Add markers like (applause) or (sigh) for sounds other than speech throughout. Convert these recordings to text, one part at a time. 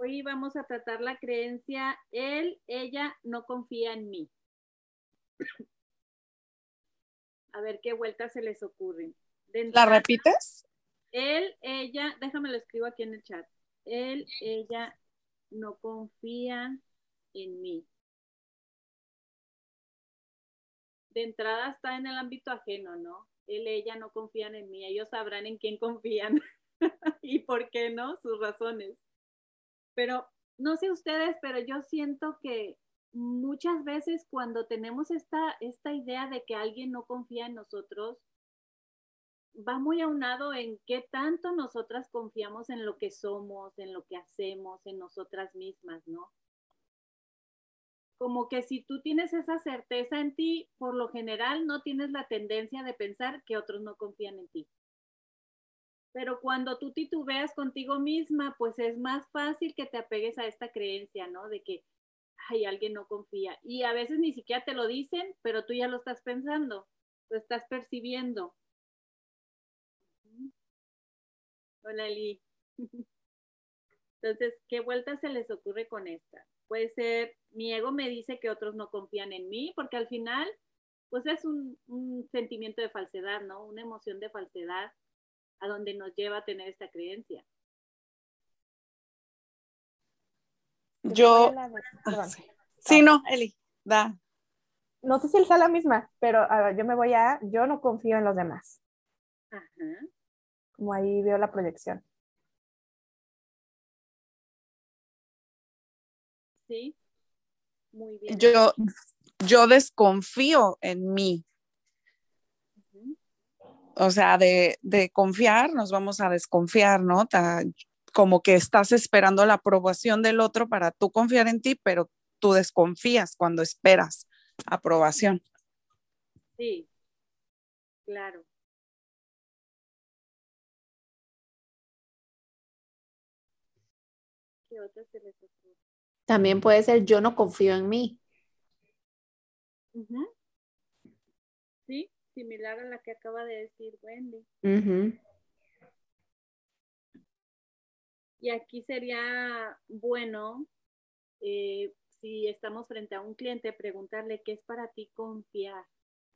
Hoy vamos a tratar la creencia, él, ella no confía en mí. A ver qué vueltas se les ocurren. ¿La repites? Él, ella, déjame lo escribo aquí en el chat. Él, ella no confía en mí. De entrada está en el ámbito ajeno, ¿no? Él, ella no confían en mí. Ellos sabrán en quién confían (laughs) (laughs) y por qué no, sus razones. Pero no sé ustedes, pero yo siento que muchas veces cuando tenemos esta, esta idea de que alguien no confía en nosotros, va muy aunado en qué tanto nosotras confiamos en lo que somos, en lo que hacemos, en nosotras mismas, ¿no? Como que si tú tienes esa certeza en ti, por lo general no tienes la tendencia de pensar que otros no confían en ti. Pero cuando tú titubeas contigo misma, pues es más fácil que te apegues a esta creencia, ¿no? De que, ay, alguien no confía. Y a veces ni siquiera te lo dicen, pero tú ya lo estás pensando, lo estás percibiendo. Hola, Eli. (laughs) Entonces, ¿qué vuelta se les ocurre con esta? Puede ser, mi ego me dice que otros no confían en mí, porque al final, pues es un, un sentimiento de falsedad, ¿no? Una emoción de falsedad a donde nos lleva a tener esta creencia. Yo, ah, sí. no, Eli, da. No sé si es la misma, pero yo me voy a, yo no confío en los demás. Ajá como ahí veo la proyección. Sí, muy bien. Yo, yo desconfío en mí. O sea, de, de, confiar, nos vamos a desconfiar, ¿no? como que estás esperando la aprobación del otro para tú confiar en ti, pero tú desconfías cuando esperas aprobación. Sí, claro. También puede ser yo no confío en mí. Similar a la que acaba de decir Wendy. Y aquí sería bueno, eh, si estamos frente a un cliente, preguntarle qué es para ti confiar,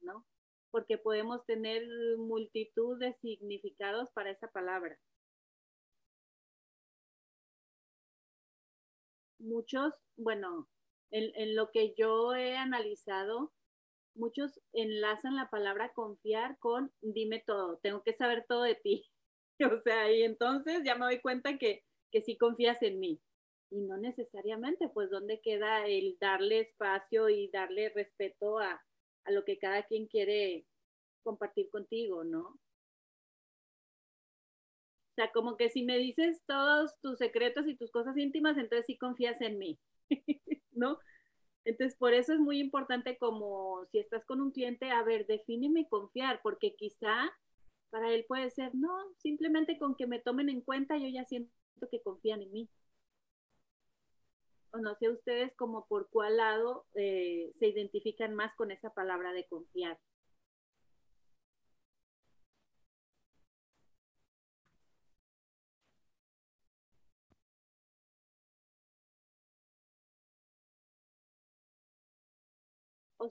¿no? Porque podemos tener multitud de significados para esa palabra. muchos, bueno, en, lo que yo he analizado, muchos enlazan la palabra confiar con dime todo, tengo que saber todo de ti. (laughs) o sea, y entonces ya me doy cuenta que, que sí confías en mí. Y no necesariamente, pues, ¿dónde queda el darle espacio y darle respeto a, a lo que cada quien quiere compartir contigo, ¿no? O sea, como que si me dices todos tus secretos y tus cosas íntimas, entonces sí confías en mí, (laughs) ¿no? Entonces, por eso es muy importante como si estás con un cliente, a ver, defíneme confiar, porque quizá para él puede ser, no, simplemente con que me tomen en cuenta, yo ya siento que confían en mí. O no sé ustedes como por cuál lado eh, se identifican más con esa palabra de confiar.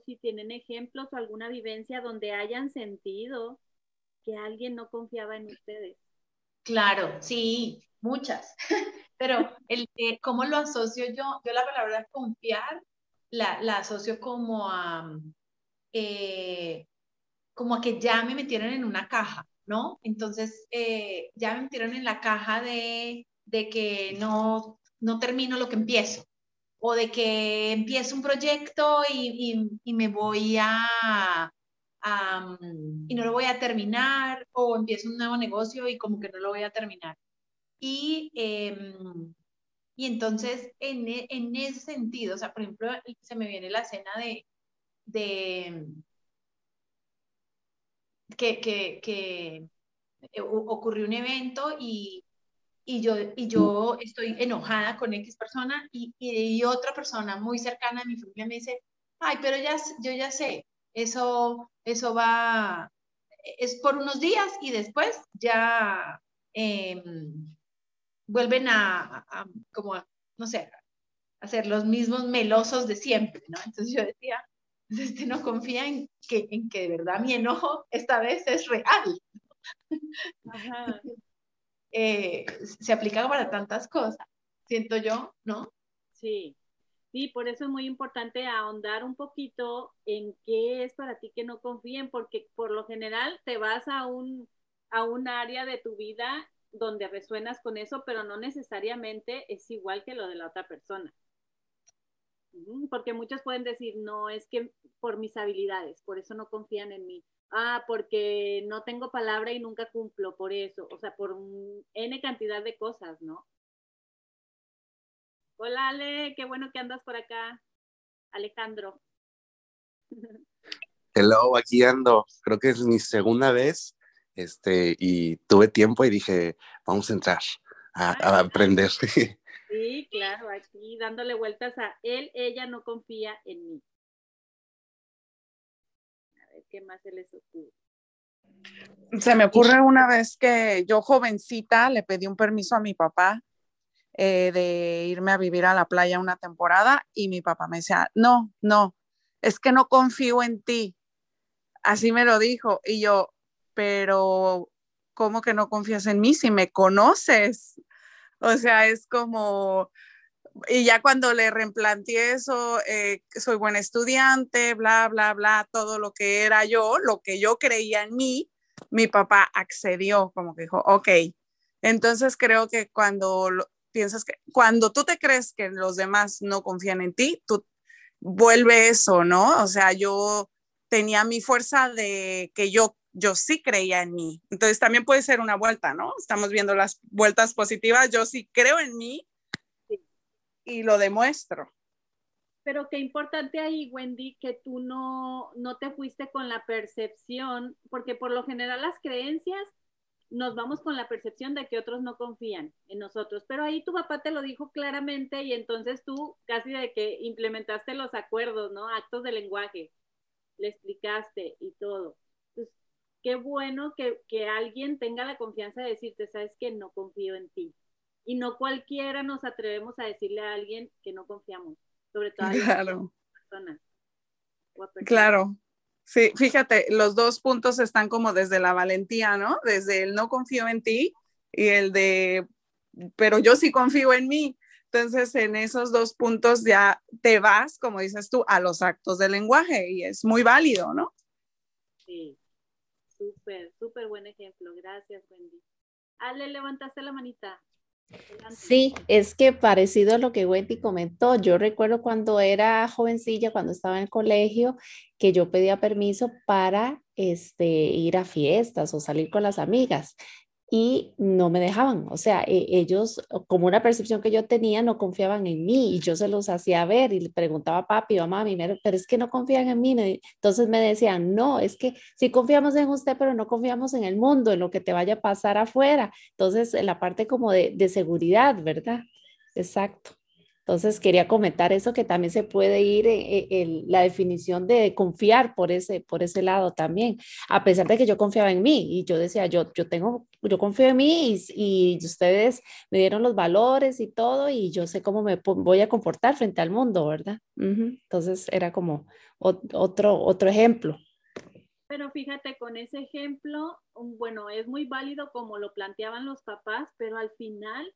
Si tienen ejemplos o alguna vivencia donde hayan sentido que alguien no confiaba en ustedes. Claro, sí, muchas. (laughs) Pero el, ¿cómo lo asocio yo? Yo la palabra confiar la, la asocio como a, eh, como a que ya me metieron en una caja, ¿no? Entonces, eh, ya me metieron en la caja de, de que no, no termino lo que empiezo, o de que empiezo un proyecto y, y, me voy a, y no lo voy a terminar, o empiezo un nuevo negocio y como que no lo voy a terminar. Y, em, y entonces, en, e, en, ese sentido, o sea, por ejemplo, se me viene la escena de, de que, que, que ocurrió un evento y, y yo, y yo estoy enojada con X persona y, y, otra persona muy cercana a mi familia me dice, ay, pero ya, yo ya sé, eso, eso va, es por unos días y después ya em, vuelven a, como, no sé, a los mismos melosos de siempre, ¿no? Entonces yo decía, pues este no confía en que, en que de verdad mi enojo esta vez es real. Eh, se aplica para tantas cosas, siento yo, ¿no? Sí, sí, por eso es muy importante ahondar un poquito en qué es para ti que no confíen, porque por lo general te vas a un, a un área de tu vida donde resuenas con eso, pero no necesariamente es igual que lo de la otra persona. Porque muchos pueden decir, no, es que por mis habilidades, por eso no confían en mí. Ah, porque no tengo palabra y nunca cumplo por eso. O sea, por N cantidad de cosas, ¿no? Hola Ale, qué bueno que andas por acá. Alejandro. (laughs) Hello, aquí ando. Creo que es mi segunda vez este, y tuve tiempo y dije, vamos a entrar a, a aprender. (laughs) Sí, claro, aquí dándole vueltas a él, ella no confía en mí. ¿Qué más se les ocurre? Se me ocurre una vez que yo jovencita le pedí un permiso a mi papá eh, de irme a vivir a la playa una temporada y mi papá me decía, no, no, es que no confío en ti. Así me lo dijo y yo, pero ¿cómo que no confías en mí si me conoces? O sea, es como, y ya cuando le replanteé eso, eh, soy buen estudiante, bla, bla, bla, todo lo que era yo, lo que yo creía en mí, mi papá accedió, como que dijo, ok. Entonces creo que cuando piensas que, cuando tú te crees que los demás no confían en ti, tú vuelve eso, ¿no? O sea, yo tenía mi fuerza de que yo yo sí creía en mí. Entonces también puede ser una vuelta, ¿no? Estamos viendo las vueltas positivas, yo sí creo en mí y lo demuestro. Pero qué importante ahí, Wendy, que tú no, no te fuiste con la percepción, porque por lo general las creencias nos vamos con la percepción de que otros no confían en nosotros, pero ahí tu papá te lo dijo claramente y entonces tú casi de que implementaste los acuerdos, ¿no? Actos de lenguaje, le explicaste y todo qué bueno que, alguien tenga la confianza de decirte, sabes que no confío en ti. Y no cualquiera nos atrevemos a decirle a alguien que no confiamos, sobre todo a claro. personas. Claro. Sí, fíjate, los dos puntos están como desde la valentía, ¿no? Desde el no confío en ti y el de, pero yo sí confío en mí. Entonces, en esos dos puntos ya te vas, como dices tú, a los actos del lenguaje y es muy válido, ¿no? Sí. Súper, súper buen ejemplo. Gracias, Wendy. Ale, levantaste la manita. Sí, es que parecido a lo que Wendy comentó, yo recuerdo cuando era jovencilla, cuando estaba en el colegio, que yo pedía permiso para este, ir a fiestas o salir con las amigas y no me dejaban. O sea, e, ellos, como una percepción que yo tenía, no confiaban en mí y yo se los hacía ver y le preguntaba a papi o a mami, pero es que no confían en mí. Entonces me decían, no, es que sí confiamos en usted, pero no confiamos en el mundo, en lo que te vaya a pasar afuera. Entonces, en la parte como de, de seguridad, ¿verdad? Exacto. Entonces quería comentar eso que también se puede ir en, la definición de confiar por ese, por ese lado también, a pesar de que yo confiaba en mí y yo decía, yo, yo tengo, yo confío en mí y, ustedes me dieron los valores y todo y yo sé cómo me voy a comportar frente al mundo, ¿verdad? Entonces era como otro, otro ejemplo. Pero fíjate, con ese ejemplo, bueno, es muy válido como lo planteaban los papás, pero al final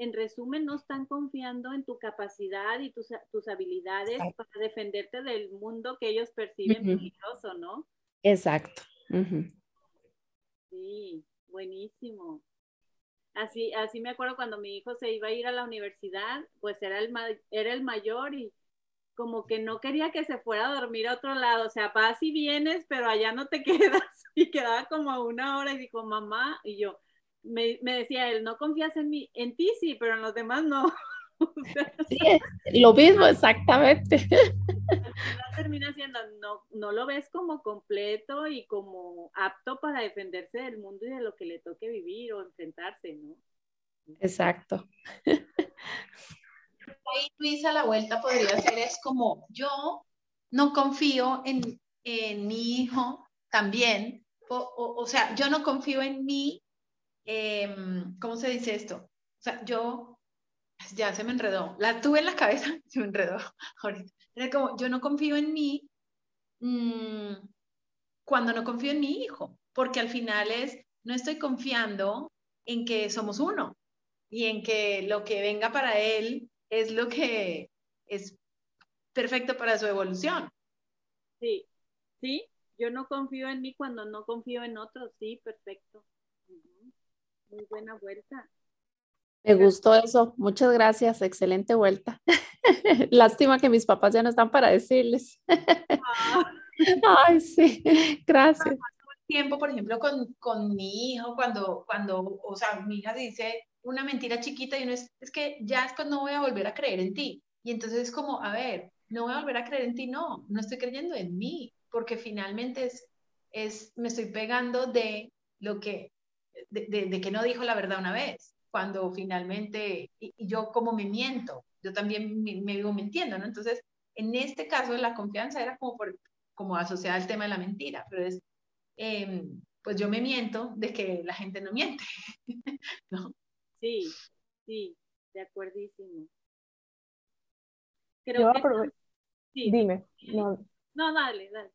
en resumen, no están confiando en tu capacidad y tus, tus habilidades para defenderte del mundo que ellos perciben peligroso, ¿no? Exacto. Sí, buenísimo. Así, así me acuerdo cuando mi hijo se iba a ir a la universidad, pues era el, era el mayor y como que no quería que se fuera a dormir a otro lado, o sea, vas y vienes, pero allá no te (laughs) quedas. Y quedaba como una hora y dijo, mamá, y yo, me, decía él, no confías en mí, en ti sí, pero en los demás no. (laughs) sí, lo (laughs) mismo, exactamente. termina siendo, no, no lo ves como completo y como apto para defenderse del mundo y de lo que le toque vivir o enfrentarse, ¿no? Exacto. (laughs) Ahí Luisa, la vuelta podría ser es como yo no confío en, en mi hijo también, o, o, o sea, yo no confío en mí em, ¿cómo se dice esto? O sea, yo, ya se me enredó, la tuve en la cabeza, (laughs) se me enredó (laughs) ahorita. Era como, yo no confío en mí mm, cuando no confío en mi hijo, porque al final es, no estoy confiando en que somos uno y en que lo que venga para él es lo que es perfecto para su evolución. Sí, sí, yo no confío en mí cuando no confío en otros, sí, perfecto. Muy buena vuelta. Me gustó eso, muchas gracias, excelente vuelta. (laughs) Lástima que mis papás ya no están para decirles. Ah. (laughs) Ay, sí, gracias. Tiempo, por ejemplo, con, con, mi hijo, cuando, cuando, o sea, mi hija dice una mentira chiquita y uno es, es que ya es cuando no voy a volver a creer en ti. Y entonces es como, a ver, no voy a volver a creer en ti, no, no estoy creyendo en mí, porque finalmente es, es me estoy pegando de lo que, de, de, que no dijo la verdad una vez, cuando finalmente, y, yo como me miento, yo también me, me, vivo mintiendo, ¿no? Entonces, en este caso, la confianza era como, por, como asociada al tema de la mentira, pero es, em, pues yo me miento de que la gente no miente, (laughs) ¿no? Sí, sí, de acuerdísimo. Creo que... Dime. No. no, dale, dale.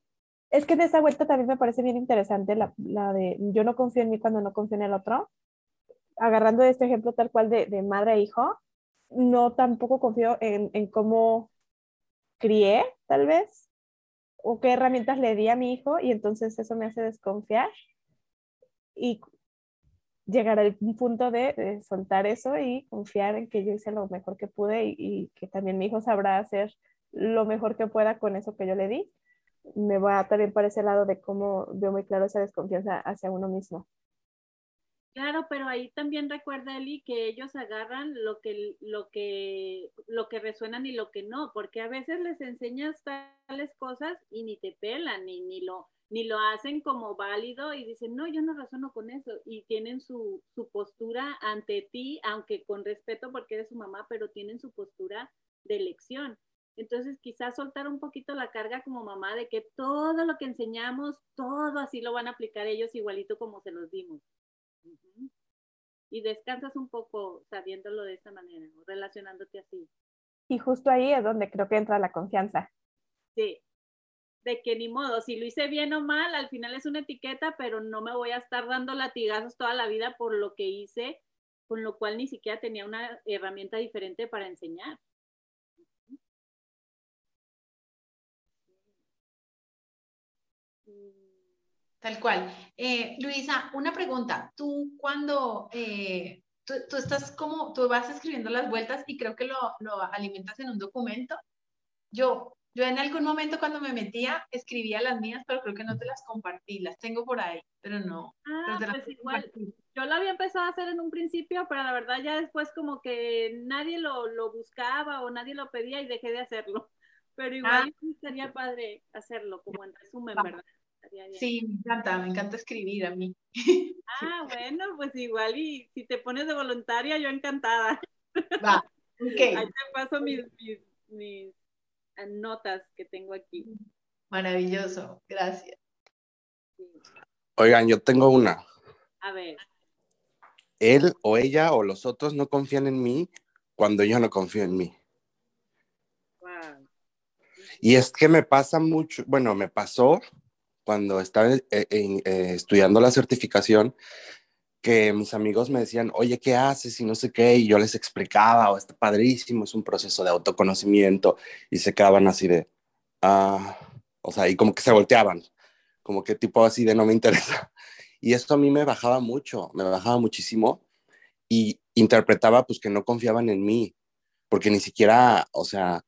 Es que de esa vuelta también me parece bien interesante la, la, de yo no confío en mí cuando no confío en el otro. Agarrando este ejemplo tal cual de, de madre e hijo, no tampoco confío en, en cómo crié, tal vez, o qué herramientas le di a mi hijo, y entonces eso me hace desconfiar. Y llegar al punto de, soltar eso y confiar en que yo hice lo mejor que pude y, que también mi hijo sabrá hacer lo mejor que pueda con eso que yo le di. Me va también para ese lado de cómo veo muy claro esa desconfianza hacia uno mismo. Claro, pero ahí también recuerda Eli que ellos agarran lo que lo que lo que resuenan y lo que no, porque a veces les enseñas tales cosas y ni te pelan ni ni lo ni lo hacen como válido y dicen, no, yo no razono con eso. Y tienen su, su postura ante ti, aunque con respeto porque eres su mamá, pero tienen su postura de elección. Entonces, quizás soltar un poquito la carga como mamá de que todo lo que enseñamos, todo así lo van a aplicar ellos igualito como se los dimos. Y descansas un poco sabiéndolo de esta manera, relacionándote así. Y justo ahí es donde creo que entra la confianza. Sí, de que ni modo, si lo hice bien o mal, al final es una etiqueta, pero no me voy a estar dando latigazos toda la vida por lo que hice, con lo cual ni siquiera tenía una herramienta diferente para enseñar. Tal cual. Eh, Luisa, una pregunta. Tú cuando, eh, tú, estás como, tú vas escribiendo las vueltas y creo que lo, lo alimentas en un documento. Yo yo en algún momento cuando me metía escribía las mías, pero creo que no te las compartí, las tengo por ahí, pero no. Ah, pues igual, yo lo había empezado a hacer en un principio, pero la verdad ya después como que nadie lo, lo buscaba o nadie lo pedía y dejé de hacerlo. (laughs) Pero igual ah. sería padre hacerlo, como en resumen, ¿verdad? Sí, me encanta, me encanta escribir a mí. (laughs) Ah, bueno, pues igual y si te pones de voluntaria, yo encantada. Va, (laughs) ok. Ahí te paso mis, mis notas que tengo aquí. Maravilloso, gracias. Oigan, yo tengo una. A ver. Él o ella o los otros no confían en mí cuando yo no confío en mí. Wow. Y es que me pasa mucho, bueno, me pasó cuando estaba eh, eh, estudiando la certificación, que mis amigos me decían, oye, ¿qué haces? Y no sé qué, y yo les explicaba, o oh, está padrísimo, es un proceso de autoconocimiento, y se quedaban así de, ah, o sea, y como que se volteaban, como que tipo así de no me interesa. (laughs) Y esto a mí me bajaba mucho, me bajaba muchísimo, y interpretaba pues que no confiaban en mí, porque ni siquiera, o sea,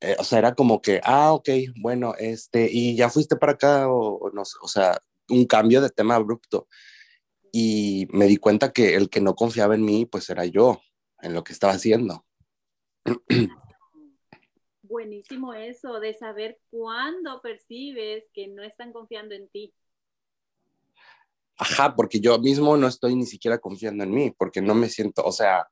eh, o sea, era como que, ah, ok, bueno, este, y ya fuiste para acá, o, o no o sea, un cambio de tema abrupto y me di cuenta que el que no confiaba en mí, pues era yo, en lo que estaba haciendo. (clears throat) Buenísimo eso, de saber cuándo percibes que no están confiando en ti. Ajá, porque yo mismo no estoy ni siquiera confiando en mí, porque no me siento, o sea,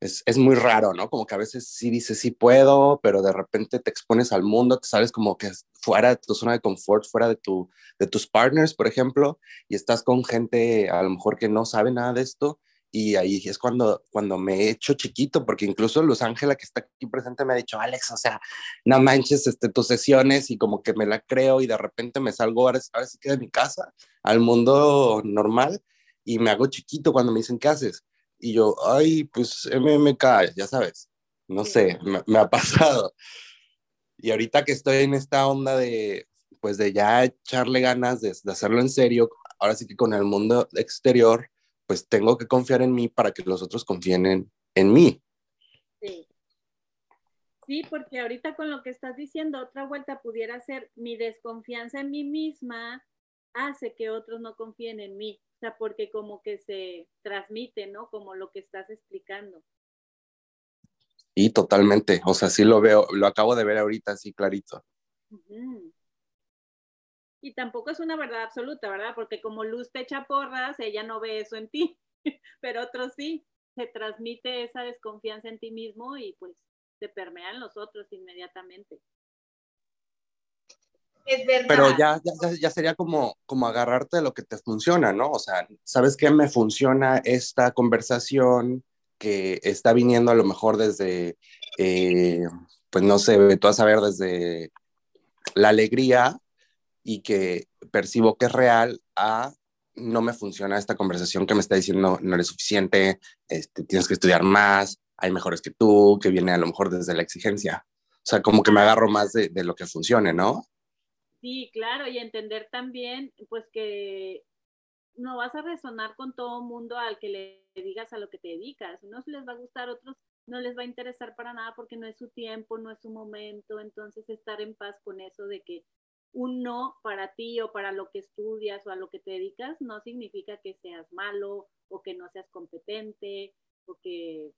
es, es, muy raro, ¿no? Como que a veces sí dices, sí puedo, pero de repente te expones al mundo, te sales como que fuera de tu zona de confort, fuera de, tu, de tus partners, por ejemplo, y estás con gente a lo mejor que no sabe nada de esto, y ahí es cuando, cuando me he hecho chiquito, porque incluso Luz Ángela, que está aquí presente, me ha dicho, Alex, o sea, no manches este, tus sesiones y como que me la creo y de repente me salgo ahora, ahora sí que de mi casa al mundo normal y me hago chiquito cuando me dicen, ¿qué haces? Y yo, ay, pues MMK, ya sabes, no sé, me, ha pasado. Y ahorita que estoy en esta onda de, pues de ya echarle ganas de, de hacerlo en serio, ahora sí que con el mundo exterior, pues tengo que confiar en mí para que los otros confíen en, en mí. Sí. Sí, porque ahorita con lo que estás diciendo, otra vuelta pudiera ser mi desconfianza en mí misma hace que otros no confíen en mí. O sea, porque como que se transmite, ¿no? Como lo que estás explicando. Y totalmente, o sea, sí lo veo, lo acabo de ver ahorita así clarito. Y tampoco es una verdad absoluta, ¿verdad? Porque como Luz te echa porras, ella no ve eso en ti, (laughs) pero otros sí, se transmite esa desconfianza en ti mismo y pues se permean los otros inmediatamente. Es verdad. Pero ya, ya, ya, sería como, como agarrarte de lo que te funciona, ¿no? O sea, ¿sabes qué me funciona esta conversación que está viniendo a lo mejor desde, eh, pues no sé, tú vas a ver desde la alegría y que percibo que es real a no me funciona esta conversación que me está diciendo no eres suficiente, este, tienes que estudiar más, hay mejores que tú, que viene a lo mejor desde la exigencia. O sea, como que me agarro más de, de lo que funcione, ¿no? Sí, claro, y entender también, pues que no vas a resonar con todo mundo al que le digas a lo que te dedicas. Unos les va a gustar, otros no les va a interesar para nada porque no es su tiempo, no es su momento. Entonces, estar en paz con eso de que un no para ti o para lo que estudias o a lo que te dedicas no significa que seas malo o que no seas competente o que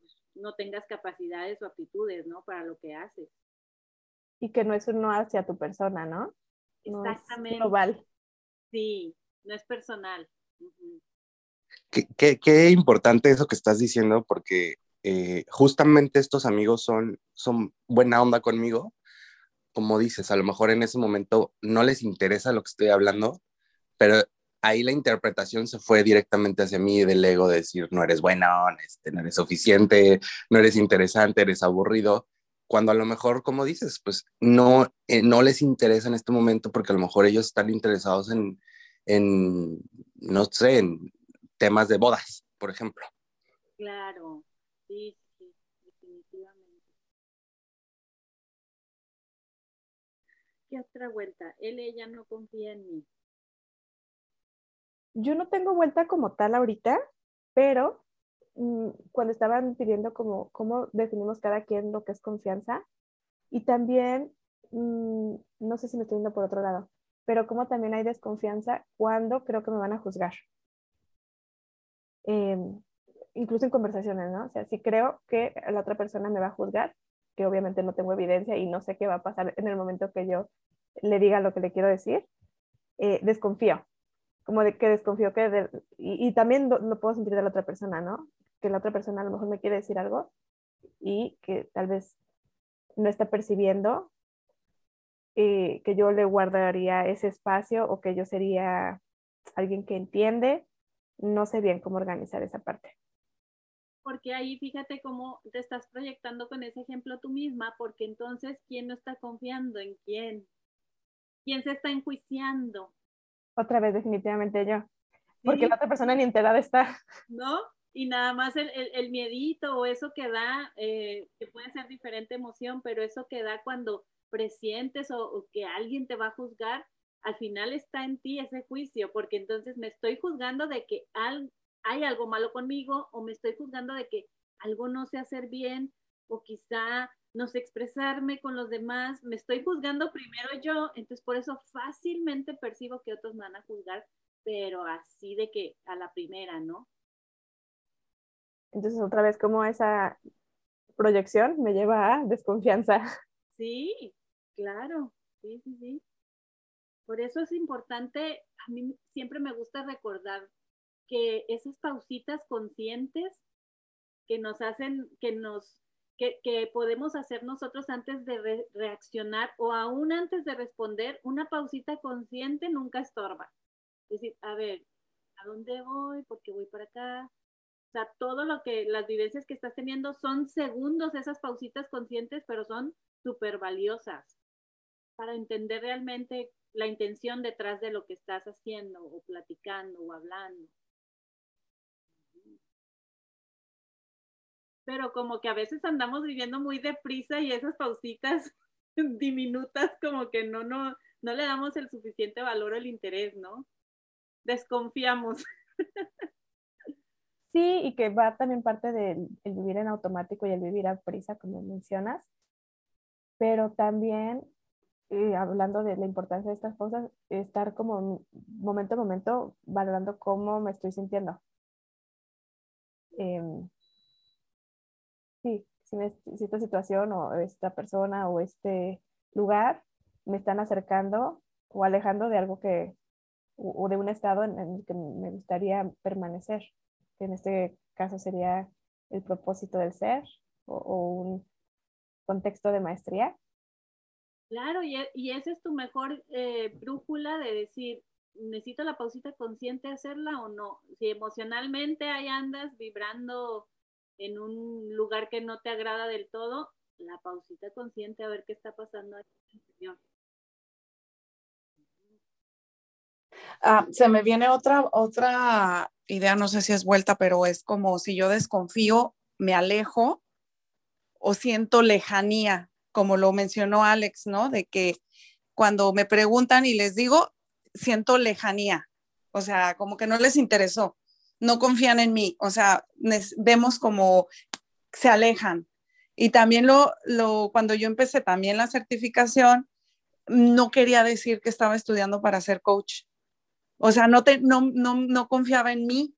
pues, no tengas capacidades o aptitudes, ¿no? Para lo que haces. Y que no es un no hacia tu persona, ¿no? Exactamente. global. Sí, no es personal. qué, qué, importante eso que estás diciendo, porque eh, justamente estos amigos son, son buena onda conmigo, como dices, a lo mejor en ese momento no les interesa lo que estoy hablando, pero ahí la interpretación se fue directamente hacia mí del ego de decir, no eres bueno, este, no eres suficiente, no eres interesante, eres aburrido, cuando a lo mejor, como dices, pues no, eh, no les interesa en este momento porque a lo mejor ellos están interesados en, en, no sé, en temas de bodas, por ejemplo. Claro, sí, otra vuelta? Él, ella no confía en mí. Yo no tengo vuelta como tal ahorita, pero cuando estaban pidiendo como cómo definimos cada quien lo que es confianza y también, mm, no sé si me estoy yendo por otro lado, pero como también hay desconfianza cuando creo que me van a juzgar. Em, incluso en conversaciones, ¿no? O sea, si creo que la otra persona me va a juzgar, que obviamente no tengo evidencia y no sé qué va a pasar en el momento que yo le diga lo que le quiero decir, eh, desconfío. Como de que desconfío que... y, también lo, puedo sentir de la otra persona, ¿no? Que la otra persona a lo mejor me quiere decir algo y que tal vez no está percibiendo eh, que yo le guardaría ese espacio o que yo sería alguien que entiende. No sé bien cómo organizar esa parte porque ahí fíjate cómo te estás proyectando con ese ejemplo tú misma, porque entonces, ¿quién no está confiando en quién? ¿Quién se está enjuiciando? Otra vez, definitivamente yo. Porque la otra persona ni enterada está. ¿No? Y nada más el, el, miedito o eso que da, eh, que puede ser diferente emoción, pero eso que da cuando presientes o, que alguien te va a juzgar, al final está en ti ese juicio, porque entonces me estoy juzgando de que hay algo malo conmigo o me estoy juzgando de que algo no sé hacer bien o quizá no sé expresarme con los demás, me estoy juzgando primero yo, entonces por eso fácilmente percibo que otros me van a juzgar, pero así de que a la primera, ¿no? Entonces otra vez como esa proyección me lleva a desconfianza. (laughs) Sí, claro, sí, sí, sí. Por eso es importante, a mí siempre me gusta recordar que esas pausitas conscientes que nos hacen, que nos, que, podemos hacer nosotros antes de reaccionar o aún antes de responder, una pausita consciente nunca estorba. Es decir, a ver, ¿a dónde voy? ¿Por qué voy para acá? O sea, todo lo que, las vivencias que estás teniendo son segundos, esas pausitas conscientes, pero son súper valiosas para entender realmente la intención detrás de lo que estás haciendo o platicando o hablando. Pero como que a veces andamos viviendo muy deprisa y esas pausitas (laughs) diminutas como que no, no, no le damos el suficiente valor o el interés, ¿no? Desconfiamos. (laughs) Sí, y que va también parte del vivir en automático y el vivir a prisa, como mencionas, pero también eh, hablando de la importancia de estas cosas, estar como momento a momento valorando cómo me estoy sintiendo. Em, sí, si, si, esta situación o esta persona o este lugar me están acercando o alejando de algo que, o, de un estado en, el que me gustaría permanecer, que en este caso sería el propósito del ser o, un contexto de maestría Claro, y, y esa es tu mejor eh, brújula de decir, necesito la pausita consciente hacerla o no. Si emocionalmente ahí andas vibrando en un lugar que no te agrada del todo, la pausita consciente a ver qué está pasando aquí en Ah, se me viene otra, otra idea, no sé si es vuelta, pero es como si yo desconfío, me alejo o siento lejanía como lo mencionó Alex, ¿no? De que cuando me preguntan y les digo, siento lejanía, o sea, como que no les interesó, no confían en mí, o sea, vemos como se alejan. Y también lo, lo, cuando yo empecé también la certificación, no quería decir que estaba estudiando para ser coach. O sea, no, te, no, no, no confiaba en mí,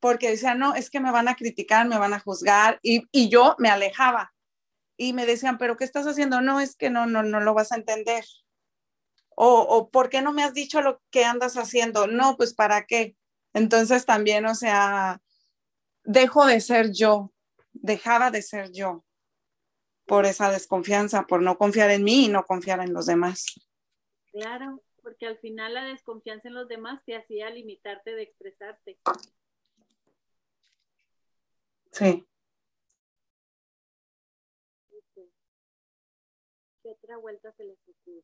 porque decía, no, es que me van a criticar, me van a juzgar, y, y yo me alejaba y me decían, pero ¿qué estás haciendo? No, es que no, no, no lo vas a entender. O, o ¿por qué no me has dicho lo que andas haciendo? No, pues ¿para qué? Entonces también, o sea, dejo de ser yo, dejaba de ser yo por esa desconfianza, por no confiar en mí y no confiar en los demás. Claro, porque al final la desconfianza en los demás te hacía limitarte de expresarte. Sí. otra vuelta se les ocurre?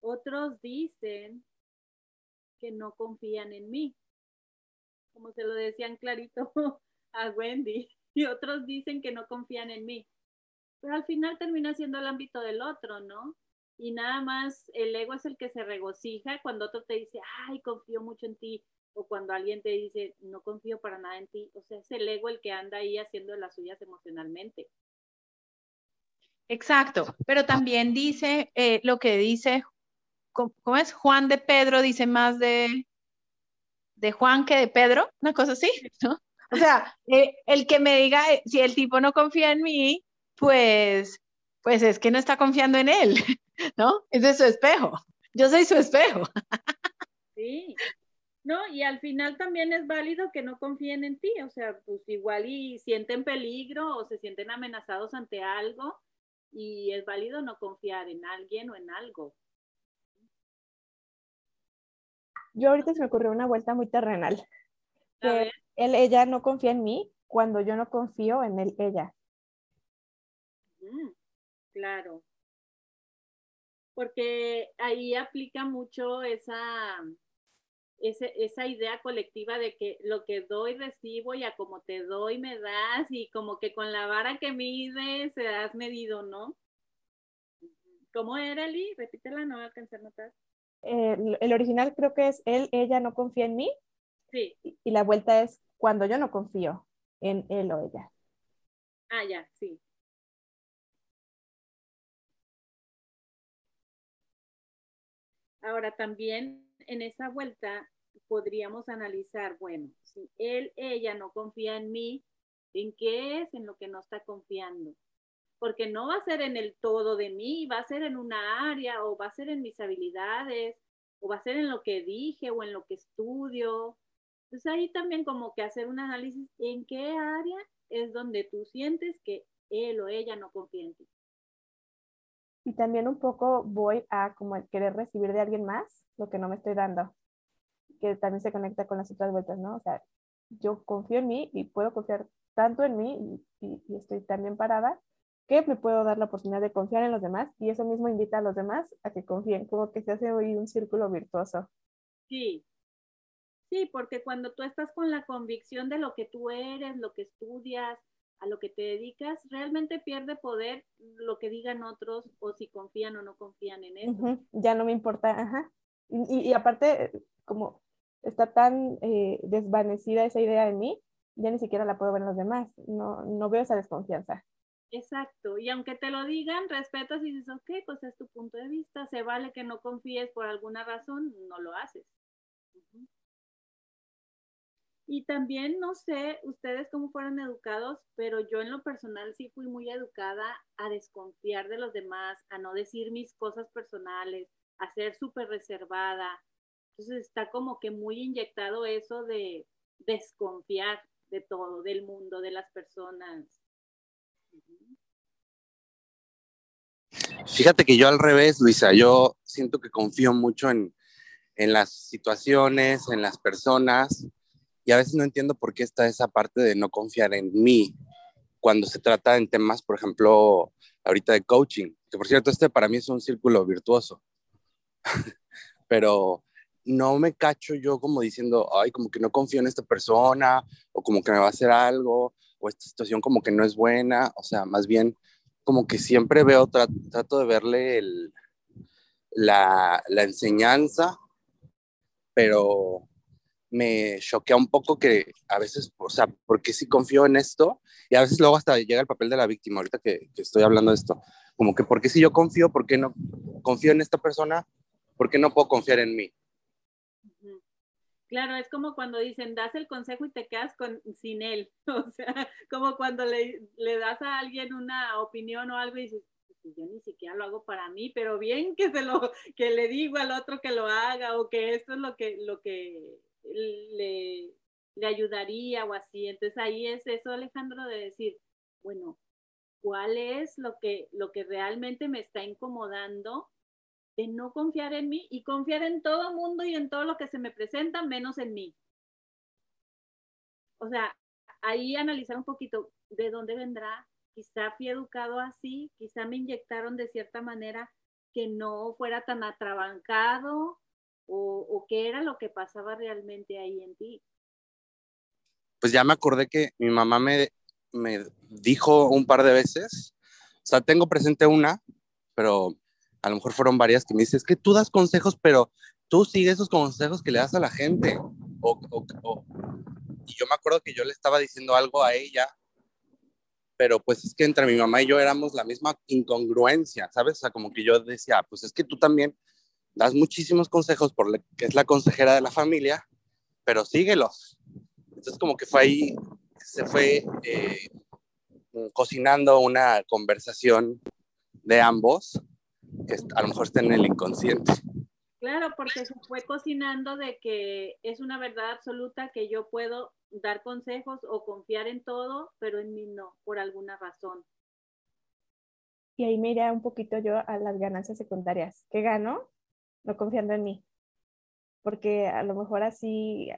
Otros dicen que no confían en mí, como se lo decían clarito (laughs) a Wendy, y otros dicen que no confían en mí. Pero al final termina siendo el ámbito del otro, ¿no? Y nada más el ego es el que se regocija cuando otro te dice, ay, confío mucho en ti, o cuando alguien te dice, no confío para nada en ti, o sea, es el ego el que anda ahí haciendo las suyas emocionalmente. Exacto, pero también dice eh, lo que dice, ¿cómo, es? Juan de Pedro dice más de, de Juan que de Pedro, una cosa así, ¿no? O sea, eh, el que me diga, eh, si el tipo no confía en mí, pues, pues es que no está confiando en él, (laughs) ¿no? Ese es su espejo. Yo soy su espejo. Sí, no, y al final también es válido que no confíen en ti, o sea, pues igual y sienten peligro o se sienten amenazados ante algo y es válido no confiar en alguien o en algo. Yo ahorita se me ocurrió una vuelta muy terrenal. Que él, ella no confía en mí cuando yo no confío en él, ella. Mm, claro. Porque ahí aplica mucho esa, esa idea colectiva de que lo que doy recibo y a como te doy me das y como que con la vara que mides se has medido, ¿no? ¿Cómo era, Eli? Repítela, no alcancé a notar. el original creo que es él, ella no confía en mí. Sí. Y, la vuelta es cuando yo no confío en él o ella. Ah, ya, sí. Ahora también en esa vuelta podríamos analizar, bueno, si él, ella no confía en mí, ¿en qué es en lo que no está confiando? Porque no va a ser en el todo de mí, va a ser en una área o va a ser en mis habilidades o va a ser en lo que dije o en lo que estudio. Entonces ahí también como que hacer un análisis en qué área es donde tú sientes que él o ella no confía en ti. Y también un poco voy a como querer recibir de alguien más lo que no me estoy dando, que también se conecta con las otras vueltas, ¿no? O sea, yo confío en mí y puedo confiar tanto en mí y, estoy también parada que me puedo dar la oportunidad de confiar en los demás y eso mismo invita a los demás a que confíen, como que se hace hoy un círculo virtuoso. Sí, sí, porque cuando tú estás con la convicción de lo que tú eres, lo que estudias, a lo que te dedicas, realmente pierde poder lo que digan otros o si confían o no confían en eso. Ya no me importa, ajá. Y, y, aparte, como está tan eh, desvanecida esa idea en mí, ya ni siquiera la puedo ver en los demás. No, no veo esa desconfianza. Exacto, y aunque te lo digan, respetas y dices, ok, pues es tu punto de vista, se vale que no confíes por alguna razón, no lo haces. Y también, no sé, ustedes cómo fueron educados, pero yo en lo personal sí fui muy educada a desconfiar de los demás, a no decir mis cosas personales, a ser súper reservada. Entonces está como que muy inyectado eso de desconfiar de todo, del mundo, de las personas. Fíjate que yo al revés, Luisa, yo siento que confío mucho en, en las situaciones, en las personas y a veces no entiendo por qué está esa parte de no confiar en mí cuando se trata en temas, por ejemplo, ahorita de coaching, que por cierto, este para mí es un círculo virtuoso, (laughs) pero no me cacho yo como diciendo, ay, como que no confío en esta persona, o como que me va a hacer algo, o esta situación como que no es buena, o sea, más bien como que siempre veo, trato de verle el, la, la enseñanza, pero me choquea un poco que a veces, o sea, porque sí confío en esto y a veces luego hasta llega el papel de la víctima, ahorita que, estoy hablando de esto, como que porque si yo confío, ¿por qué no confío en esta persona? ¿Por qué no puedo confiar en mí? Claro, es como cuando dicen, das el consejo y te quedas con, sin él. (laughs) O sea, como cuando le, le das a alguien una opinión o algo y dices, pues yo ni siquiera lo hago para mí, pero bien que se lo, que le digo al otro que lo haga o que esto es lo que, lo que le, ayudaría o así. Entonces ahí es eso, Alejandro, de decir, bueno, ¿cuál es lo que, lo que realmente me está incomodando de no confiar en mí y confiar en todo el mundo y en todo lo que se me presenta, menos en mí? O sea, ahí analizar un poquito de dónde vendrá. Quizá fui educado así, quizá me inyectaron de cierta manera que no fuera tan atrabancado o, qué era lo que pasaba realmente ahí en ti? Pues ya me acordé que mi mamá me, me dijo un par de veces, o sea, tengo presente una, pero a lo mejor fueron varias que me dice, es que tú das consejos, pero tú sigues esos consejos que le das a la gente. O, o, y yo me acuerdo que yo le estaba diciendo algo a ella, pero pues es que entre mi mamá y yo éramos la misma incongruencia, ¿sabes? O sea, como que yo decía, pues es que tú también das muchísimos consejos por que es la consejera de la familia, pero síguelos. Entonces como que fue ahí, se fue eh, cocinando una conversación de ambos, que a lo mejor está en el inconsciente. Claro, porque se fue cocinando de que es una verdad absoluta que yo puedo dar consejos o confiar en todo, pero en mí no, por alguna razón. Y ahí me iré un poquito yo a las ganancias secundarias. ¿Qué gano? No confiando en mí. Porque a lo mejor así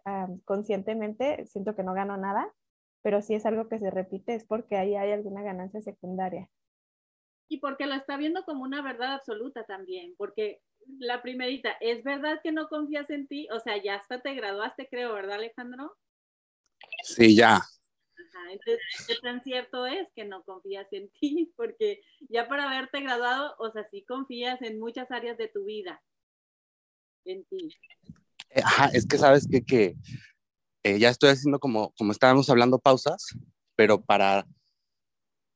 conscientemente siento que no gano nada, pero si es algo que se repite es porque ahí hay alguna ganancia secundaria. Y porque lo está viendo como una verdad absoluta también, porque la primerita, ¿es verdad que no confías en ti? O sea, ya hasta te graduaste, creo, ¿verdad, Alejandro? Sí, ya. Ajá, entonces, ¿qué tan cierto es que no confías en (laughs) ti? Porque ya para haberte graduado, o sea, sí confías en muchas áreas de tu vida, Eh, es que sabes que, que eh, ya estoy haciendo como, como estábamos hablando pausas, pero para,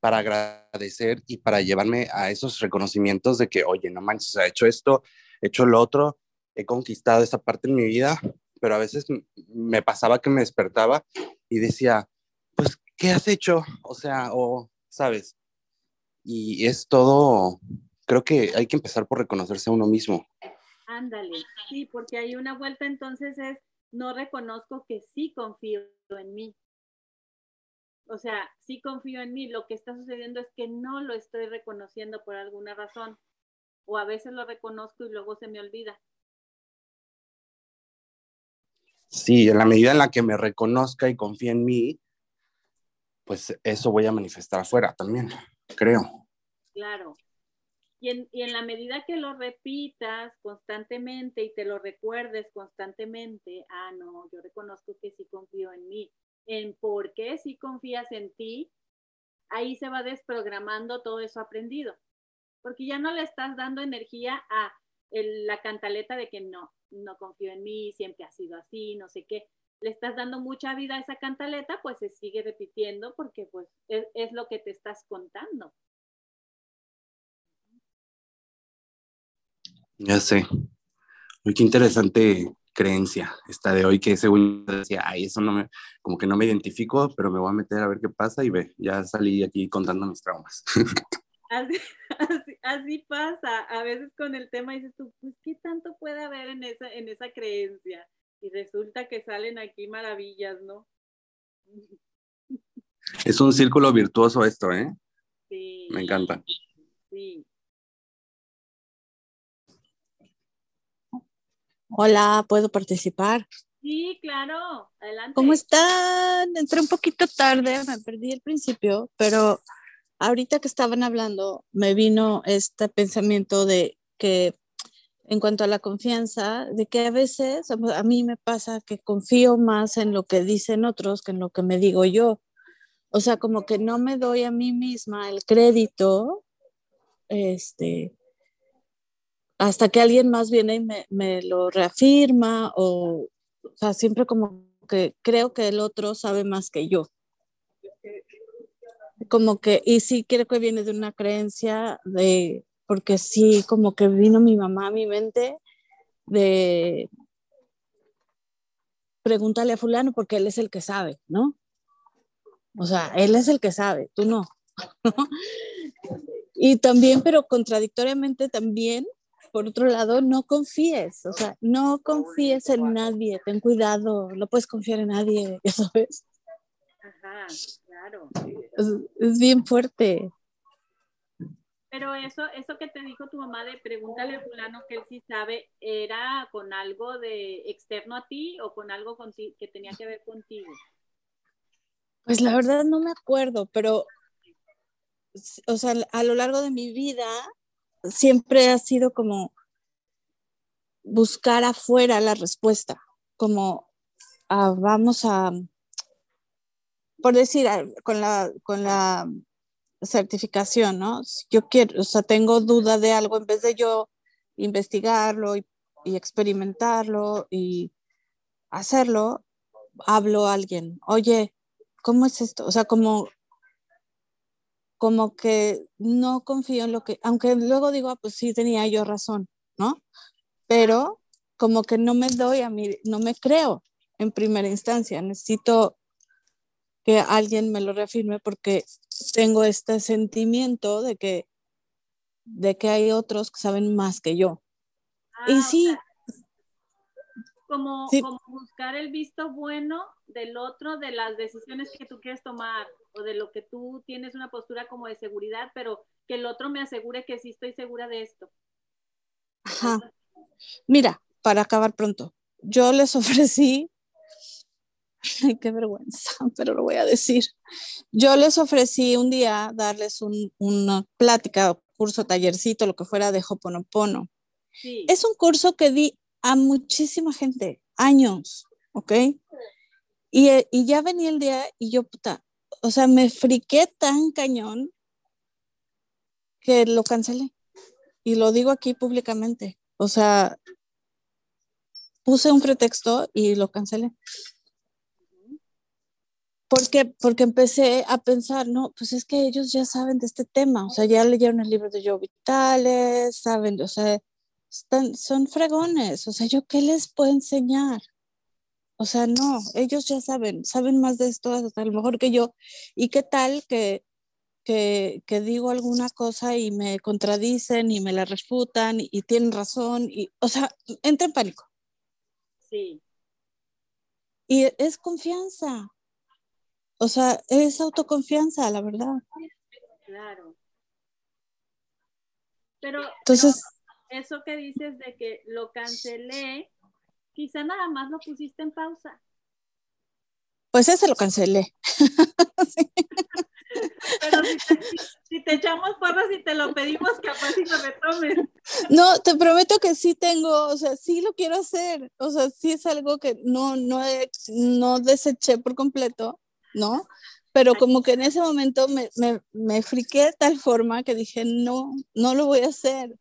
para agradecer y para llevarme a esos reconocimientos de que, oye, no manches, he hecho esto, he hecho lo otro, he conquistado esa parte en mi vida, pero a veces me pasaba que me despertaba y decía, pues, ¿qué has hecho? O sea, o, ¿sabes? Y es todo, creo que hay que empezar por reconocerse a uno mismo. Ándale, sí, porque hay una vuelta entonces es no reconozco que sí confío en mí. O sea, sí confío en mí. Lo que está sucediendo es que no lo estoy reconociendo por alguna razón. O a veces lo reconozco y luego se me olvida. Sí, en la medida en la que me reconozca y confíe en mí, pues eso voy a manifestar afuera también, creo. Claro. Y en, y en, la medida que lo repitas constantemente y te lo recuerdes constantemente, ah, no, yo reconozco que sí confío en mí, en por qué sí confías en ti, ahí se va desprogramando todo eso aprendido, porque ya no le estás dando energía a la cantaleta de que no, no confío en mí, siempre ha sido así, no sé qué. Le estás dando mucha vida a esa cantaleta, pues se sigue repitiendo porque pues es, es lo que te estás contando. Ya sé. Muy qué interesante creencia esta de hoy que según decía, ay, eso no me, como que no me identifico, pero me voy a meter a ver qué pasa y ve, ya salí aquí contando mis traumas. (laughs) Así, así, así, pasa, a veces con el tema dices tú, pues qué tanto puede haber en esa, en esa creencia. Y resulta que salen aquí maravillas, ¿no? Es un círculo virtuoso esto, ¿eh? Sí. Me encanta. Sí. Hola, ¿puedo participar? Sí, claro, adelante. ¿Cómo están? Entré un poquito tarde, me perdí el principio, pero ahorita que estaban hablando, me vino este pensamiento de que en cuanto a la confianza, de que a veces a mí me pasa que confío más en lo que dicen otros que en lo que me digo yo. O sea, como que no me doy a mí misma el crédito, este, hasta que alguien más viene y me, me lo reafirma o, o sea, siempre como que creo que el otro sabe más que yo como que, y sí creo que viene de una creencia de, porque sí, como que vino mi mamá a mi mente de pregúntale a fulano porque él es el que sabe, ¿no? O sea, él es el que sabe, tú no. (laughs) y también, pero contradictoriamente también, por otro lado, no confíes, o sea, no confíes en nadie, ten cuidado, no puedes confiar en nadie, (laughs) ya sabes. Ajá, claro. Es, es, bien fuerte. Pero eso, eso que te dijo tu mamá de pregúntale a fulano que él sí sabe, ¿era con algo de externo a ti o con algo que tenía que ver contigo? Pues la verdad no me acuerdo, pero, o sea, a lo largo de mi vida siempre ha sido como buscar afuera la respuesta, como ah, vamos a, por decir, con la, con la certificación, ¿no? Yo quiero, o sea, tengo duda de algo, en vez de yo investigarlo y, y experimentarlo y hacerlo, hablo a alguien, oye, ¿cómo es esto? O sea, como, como que no confío en lo que, aunque luego digo, ah, pues sí, tenía yo razón, ¿no? Pero como que no me doy a mí, no me creo en primera instancia, necesito que alguien me lo reafirme porque tengo este sentimiento de que, de que hay otros que saben más que yo. Ah, y sí. como, sí. como buscar el visto bueno del otro, de las decisiones que tú quieres tomar o de lo que tú tienes una postura como de seguridad, pero que el otro me asegure que sí estoy segura de esto. Ajá. Mira, para acabar pronto, yo les (laughs) ofrecí Ay, qué vergüenza, (laughs) pero lo voy a decir. Yo les ofrecí un día darles un, una plática, curso, tallercito, lo que fuera de Hoponopono. Sí. Es un curso que di a muchísima gente, años, ¿ok? Y, y ya venía el día y yo, puta, o sea, me friqué tan cañón que lo cancelé. Y lo digo aquí públicamente. O sea, puse un pretexto y lo cancelé. Porque, porque empecé a pensar, no, pues es que ellos ya saben de este tema, o sea, ya leyeron el libro de Yo Vitales, saben, o sea, están, son fregones, o sea, ¿yo qué les puedo enseñar? O sea, no, ellos ya saben, saben más de esto hasta a lo mejor que yo. ¿Y qué tal que, que, que, digo alguna cosa y me contradicen y me la refutan y, tienen razón? Y, o sea, entra en pánico. Sí. Y es confianza. O sea, es autoconfianza, la verdad. Claro. Pero, Entonces, eso que dices de que lo cancelé, quizá nada más lo pusiste en pausa. pues ese lo cancelé. (laughs) Sí. Pero si te, si te echamos porras y te lo pedimos, capaz si lo retomes. No, te prometo que sí tengo, o sea, sí lo quiero hacer. O sea, sí es algo que no, no, no deseché por completo, ¿no? Pero como que en ese momento me, me, me friqué de tal forma que dije, no, no lo voy a hacer.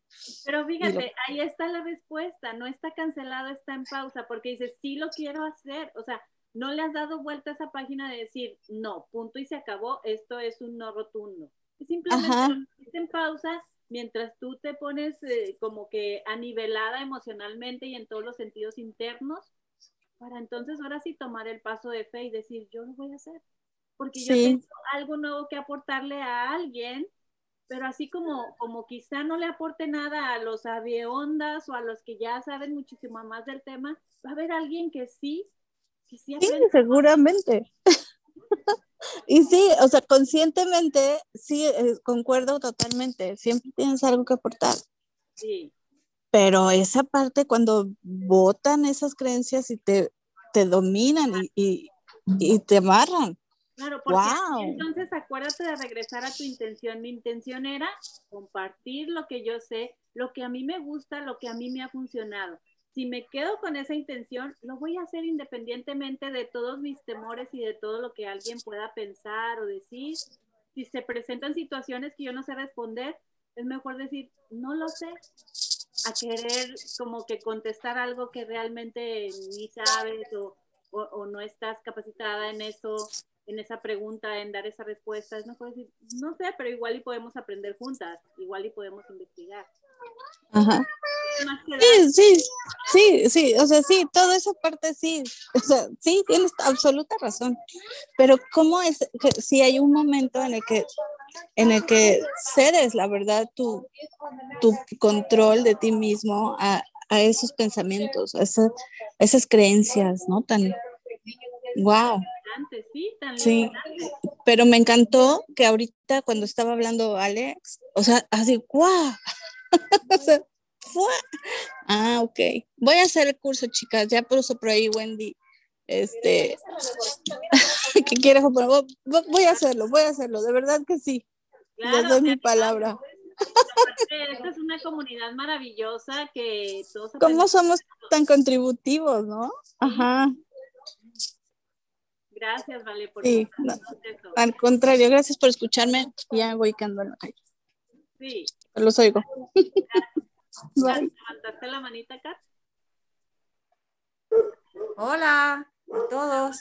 Pero fíjate, ahí está la respuesta, no está cancelado, está en pausa, porque dices, sí lo quiero hacer, o sea, no le has dado vuelta a esa página de decir, no, punto y se acabó, esto es un no rotundo. Y Simplemente Ajá. lo en pausa mientras tú te pones eh, como que anivelada emocionalmente y en todos los sentidos internos, para entonces ahora sí tomar el paso de fe y decir, yo lo voy a hacer, porque yo Sí. tengo algo nuevo que aportarle a alguien pero así como, como quizá no le aporte nada a los aviondas o a los que ya saben muchísimo más del tema, va a haber alguien que sí, que sí Sí, seguramente. (laughs) Y sí, o sea, conscientemente, sí, eh, concuerdo totalmente. Siempre tienes algo que aportar. Sí, Pero esa parte cuando votan esas creencias y te, te dominan y, y, y te amarran. Claro, porque Wow. entonces acuérdate de regresar a tu intención. Mi intención era compartir lo que yo sé, lo que a mí me gusta, lo que a mí me ha funcionado. Si me quedo con esa intención, lo voy a hacer independientemente de todos mis temores y de todo lo que alguien pueda pensar o decir. Si se presentan situaciones que yo no sé responder, es mejor decir, no lo sé, a querer como que contestar algo que realmente ni sabes o, o, o no estás capacitada en eso, en esa pregunta, en dar esa respuesta. Es mejor decir, no sé, pero igual y podemos aprender juntas, igual y podemos investigar. Ajá. Sí, sí, sí, sí, o sea, sí, toda esa parte sí, o sea, sí, tienes absoluta razón, pero ¿cómo es que si hay un momento en el que, en el que cedes, la verdad, tu, tu control de ti mismo a, a esos pensamientos, a, esa- a esas creencias, ¿no? Tan, wow, antes, sí, tan Sí. pero me encantó que ahorita cuando estaba hablando Alex, o sea, así, wow, (laughs) o sea, ¡fua! Ah, ok. Voy a hacer el curso, chicas. Ya puso por ahí Wendy. Este, (laughs) que quiere Voy a hacerlo, voy a hacerlo. De verdad que sí. Les Claro, doy mi palabra. Esta es una comunidad maravillosa que todos ¿Cómo somos tan contributivos, no? Ajá. Gracias, Vale, por Sí, eso. Al contrario, gracias por escucharme. Ya voy que ando en la calle. Sí, Los oigo. ¿levantaste la manita, Kat? Hola a todos.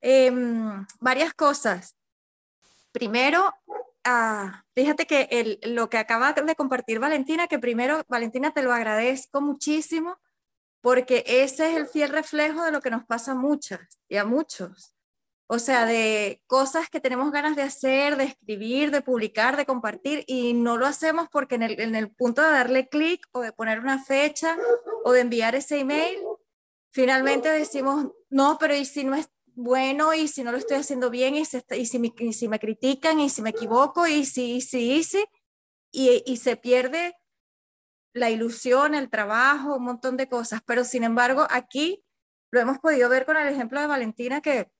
Em, varias cosas. Primero, ah, fíjate que el- lo que acaba de compartir Valentina, que primero, Valentina, te lo agradezco muchísimo, porque ese es el fiel reflejo de lo que nos pasa a muchas y a muchos. O sea, de cosas que tenemos ganas de hacer, de escribir, de publicar, de compartir, y no lo hacemos porque en el, en el punto de darle clic o de poner una fecha o de enviar ese email, finalmente decimos, no, pero ¿y si no es bueno? ¿Y si no lo estoy haciendo bien? ¿Y si, está- y si, me, y si me critican? ¿Y si me equivoco? ¿Y si, y si, y si? Y, y se pierde la ilusión, el trabajo, un montón de cosas. Pero sin embargo, aquí lo hemos podido ver con el ejemplo de Valentina, que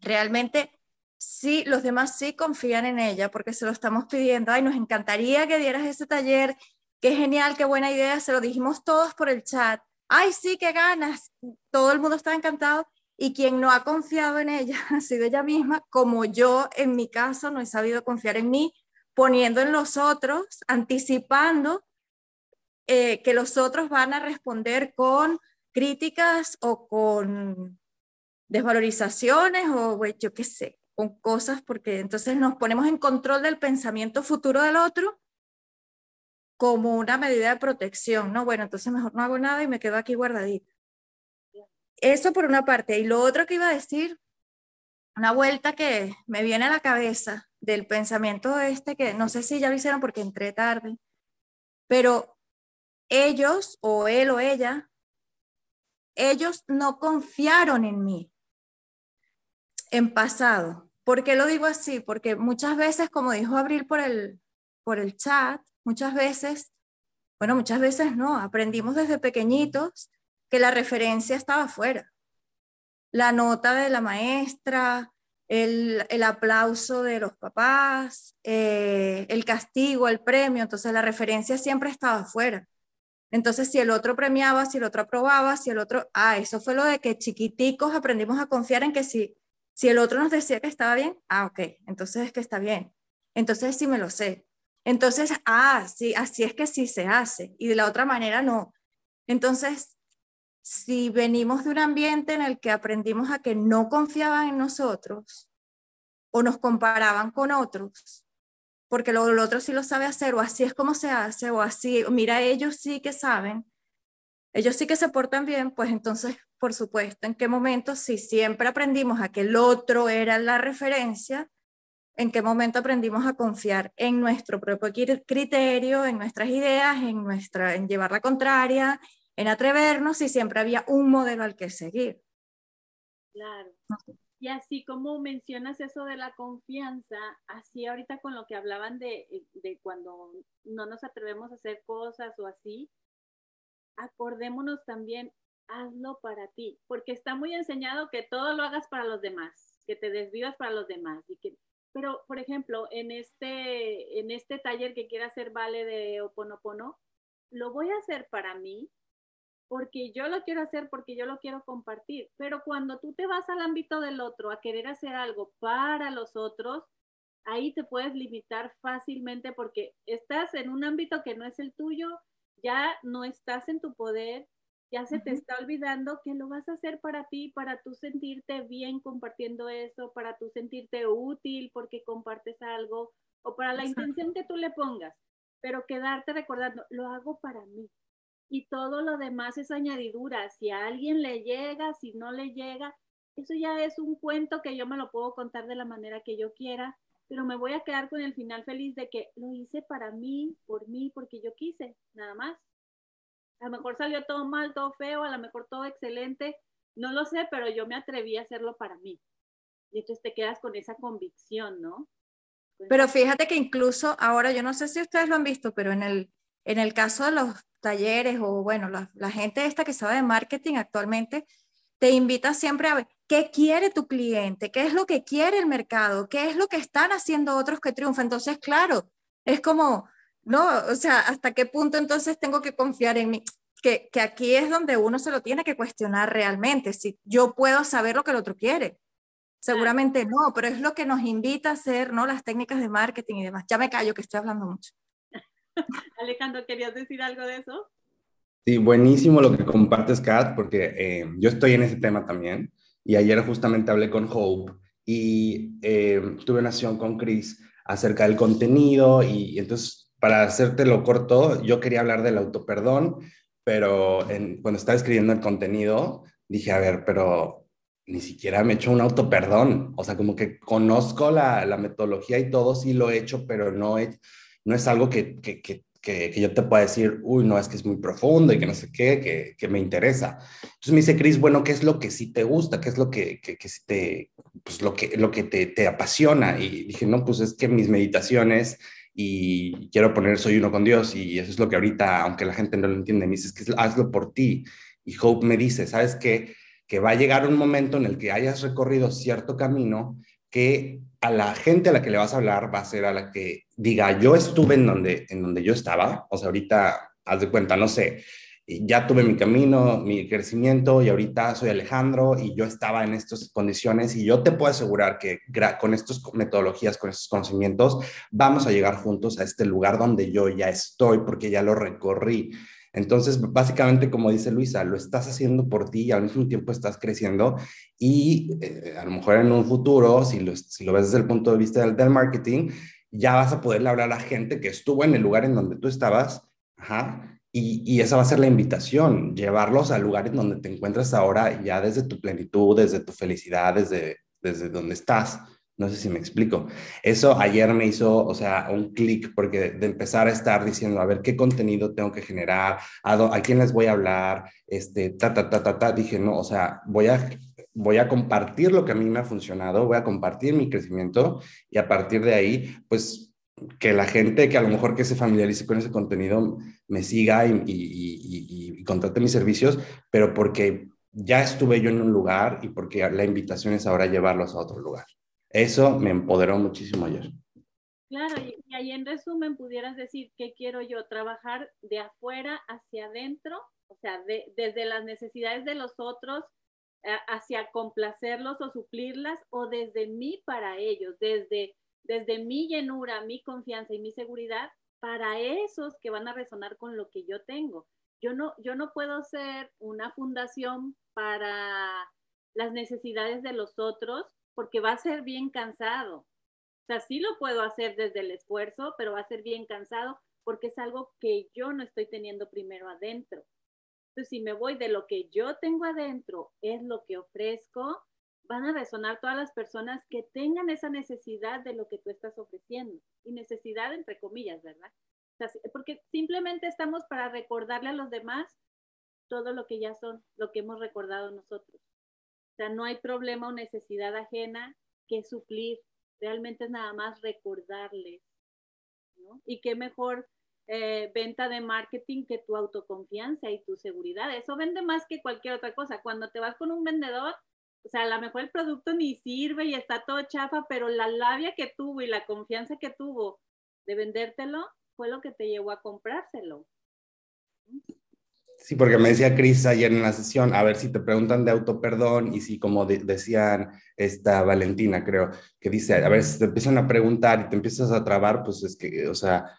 realmente sí, los demás sí confían en ella porque se lo estamos pidiendo. Ay, nos encantaría que dieras ese taller. Qué genial, qué buena idea. Se lo dijimos todos por el chat. Ay, sí, qué ganas. Todo el mundo está encantado. Y quien no ha confiado en ella (laughs) ha sido ella misma, como yo en mi caso no he sabido confiar en mí, poniendo en los otros, anticipando eh, que los otros van a responder con críticas o con desvalorizaciones o yo qué sé, con cosas, porque entonces nos ponemos en control del pensamiento futuro del otro como una medida de protección, ¿no? Bueno, entonces mejor no hago nada y me quedo aquí guardadita. Eso por una parte. Y lo otro que iba a decir, una vuelta que me viene a la cabeza del pensamiento este, que no sé si ya lo hicieron porque entré tarde, pero ellos o él o ella ellos no confiaron en mí en pasado. ¿Por qué lo digo así? Porque muchas veces, como dijo Abril por el, por el chat, muchas veces, bueno, muchas veces no, aprendimos desde pequeñitos que la referencia estaba fuera. La nota de la maestra, el, aplauso de los papás, eh, el castigo, el premio, entonces la referencia siempre estaba fuera. Entonces, si el otro premiaba, si el otro aprobaba, si el otro, ah, eso fue lo de que chiquiticos aprendimos a confiar en que si, si el otro nos decía que estaba bien, ah, ok, entonces es que está bien. Entonces sí me lo sé. Entonces, ah, sí, así es que sí se hace. Y de la otra manera no. Entonces, si venimos de un ambiente en el que aprendimos a que no confiaban en nosotros o nos comparaban con otros, porque lo, lo otro sí lo sabe hacer, o así es como se hace, o así, mira, ellos sí que saben, ellos sí que se portan bien, pues entonces, por supuesto, en qué momento, si siempre aprendimos a que el otro era la referencia, en qué momento aprendimos a confiar en nuestro propio criterio, en nuestras ideas, en, nuestra, en llevar la contraria, en atrevernos y siempre había un modelo al que seguir. Claro. Y así como mencionas eso de la confianza, así ahorita con lo que hablaban de, de cuando no nos atrevemos a hacer cosas o así, acordémonos también, hazlo para ti, porque está muy enseñado que todo lo hagas para los demás, que te desvivas para los demás. Y que, pero, por ejemplo, en este, en este taller que quiera hacer Vale de Oponopono, lo voy a hacer para mí, porque yo lo quiero hacer, porque yo lo quiero compartir. Pero cuando tú te vas al ámbito del otro a querer hacer algo para los otros, ahí te puedes limitar fácilmente porque estás en un ámbito que no es el tuyo, ya no estás en tu poder, ya se te está olvidando que lo vas a hacer para ti, para tú sentirte bien compartiendo eso, para tú sentirte útil porque compartes algo o para la intención que tú le pongas, pero quedarte recordando, lo hago para mí, y todo lo demás es añadidura. Si a alguien le llega, si no le llega, eso ya es un cuento que yo me lo puedo contar de la manera que yo quiera, pero me voy a quedar con el final feliz de que lo hice para mí, por mí, porque yo quise, nada más. A lo mejor salió todo mal, todo feo, a lo mejor todo excelente, no lo sé, pero yo me atreví a hacerlo para mí. Y entonces te quedas con esa convicción, ¿no? Pero fíjate que incluso ahora, yo no sé si ustedes lo han visto, pero en el, en el caso de los talleres o bueno, la, gente esta que sabe de marketing actualmente, te invita siempre a ver qué quiere tu cliente, qué es lo que quiere el mercado, qué es lo que están haciendo otros que triunfan. Entonces, claro, es como, no, o sea, hasta qué punto entonces tengo que confiar en mí. Que, que aquí es donde uno se lo tiene que cuestionar realmente, si yo puedo saber lo que el otro quiere. Seguramente no, pero es lo que nos invita a hacer, ¿no? Las técnicas de marketing y demás. Ya me callo que estoy hablando mucho. (laughs) Alejandro, ¿querías decir algo de eso? Sí, buenísimo lo que compartes, Kat, porque eh, yo estoy en ese tema también. Y ayer justamente hablé con Hope y eh, tuve una sesión con Chris acerca del contenido y, entonces, para hacértelo corto, yo quería hablar del autoperdón, pero cuando estaba escribiendo el contenido, dije, a ver, pero ni siquiera me he hecho un autoperdón. O sea, como que conozco la, la metodología y todo, sí lo he hecho, pero no he no es algo que, que, que, que, yo te pueda decir, uy, no, es que es muy profundo y que no sé qué, que, me interesa. Entonces me dice, Cris, bueno, ¿qué es lo que sí te gusta? ¿Qué es lo que, que, te, pues lo que, lo que te, te apasiona? Y dije, no, pues es que mis meditaciones y quiero poner soy uno con Dios y eso es lo que ahorita, aunque la gente no lo entiende, me dice, es que hazlo por ti. Y Hope me dice, ¿sabes qué? Que va a llegar un momento en el que hayas recorrido cierto camino que a la gente a la que le vas a hablar va a ser a la que diga, yo estuve en donde, en donde yo estaba, o sea, ahorita, haz de cuenta, no sé, ya tuve mi camino, mi crecimiento y ahorita soy Alejandro y yo estaba en estas condiciones y yo te puedo asegurar que con estas metodologías, con estos conocimientos, vamos a llegar juntos a este lugar donde yo ya estoy porque ya lo recorrí. Entonces, básicamente, como dice Luisa, lo estás haciendo por ti y al mismo tiempo estás creciendo y eh, a lo mejor en un futuro, si lo, ves desde el punto de vista del, marketing, ya vas a poderle hablar a la gente que estuvo en el lugar en donde tú estabas, y, y, esa va a ser la invitación, llevarlos al lugar en donde te encuentras ahora ya desde tu plenitud, desde tu felicidad, desde, desde donde estás, No sé si me explico. Eso ayer me hizo, o sea, un clic porque de empezar a estar diciendo, a ver, ¿qué contenido tengo que generar? ¿A, a quién les voy a hablar? Este, ta, ta, ta, ta, ta. Dije, no, o sea, voy a, voy a compartir lo que a mí me ha funcionado, voy a compartir mi crecimiento y a partir de ahí, pues que la gente que a lo mejor que se familiarice con ese contenido me siga y, y, y, y contrate mis servicios, pero porque ya estuve yo en un lugar y porque la invitación es ahora llevarlos a otro lugar. Eso me empoderó muchísimo ayer. Claro, y, ahí en resumen pudieras decir qué quiero yo, trabajar de afuera hacia adentro, o sea, desde las necesidades de los otros eh, hacia complacerlos o suplirlas, o desde mí para ellos, desde, desde mi llenura, mi confianza y mi seguridad para esos que van a resonar con lo que yo tengo. Yo no, yo no puedo ser una fundación para las necesidades de los otros porque va a ser bien cansado. O sea, sí lo puedo hacer desde el esfuerzo, pero va a ser bien cansado porque es algo que yo no estoy teniendo primero adentro. Entonces, si me voy de lo que yo tengo adentro, es lo que ofrezco, van a resonar todas las personas que tengan esa necesidad de lo que tú estás ofreciendo. Y necesidad entre comillas, ¿verdad? O sea, porque simplemente estamos para recordarle a los demás todo lo que ya son, lo que hemos recordado nosotros sea, no hay problema o necesidad ajena que suplir. Realmente es nada más recordarles. ¿no? Y qué mejor eh, venta de marketing que tu autoconfianza y tu seguridad. Eso vende más que cualquier otra cosa. Cuando te vas con un vendedor, o sea, a lo mejor el producto ni sirve y está todo chafa, pero la labia que tuvo y la confianza que tuvo de vendértelo fue lo que te llevó a comprárselo. Sí, porque me decía Cris ayer en la sesión, a ver si te preguntan de autoperdón y si como decían esta Valentina, creo, que dice, a ver si te empiezan a preguntar y te empiezas a trabar, pues es que, o sea,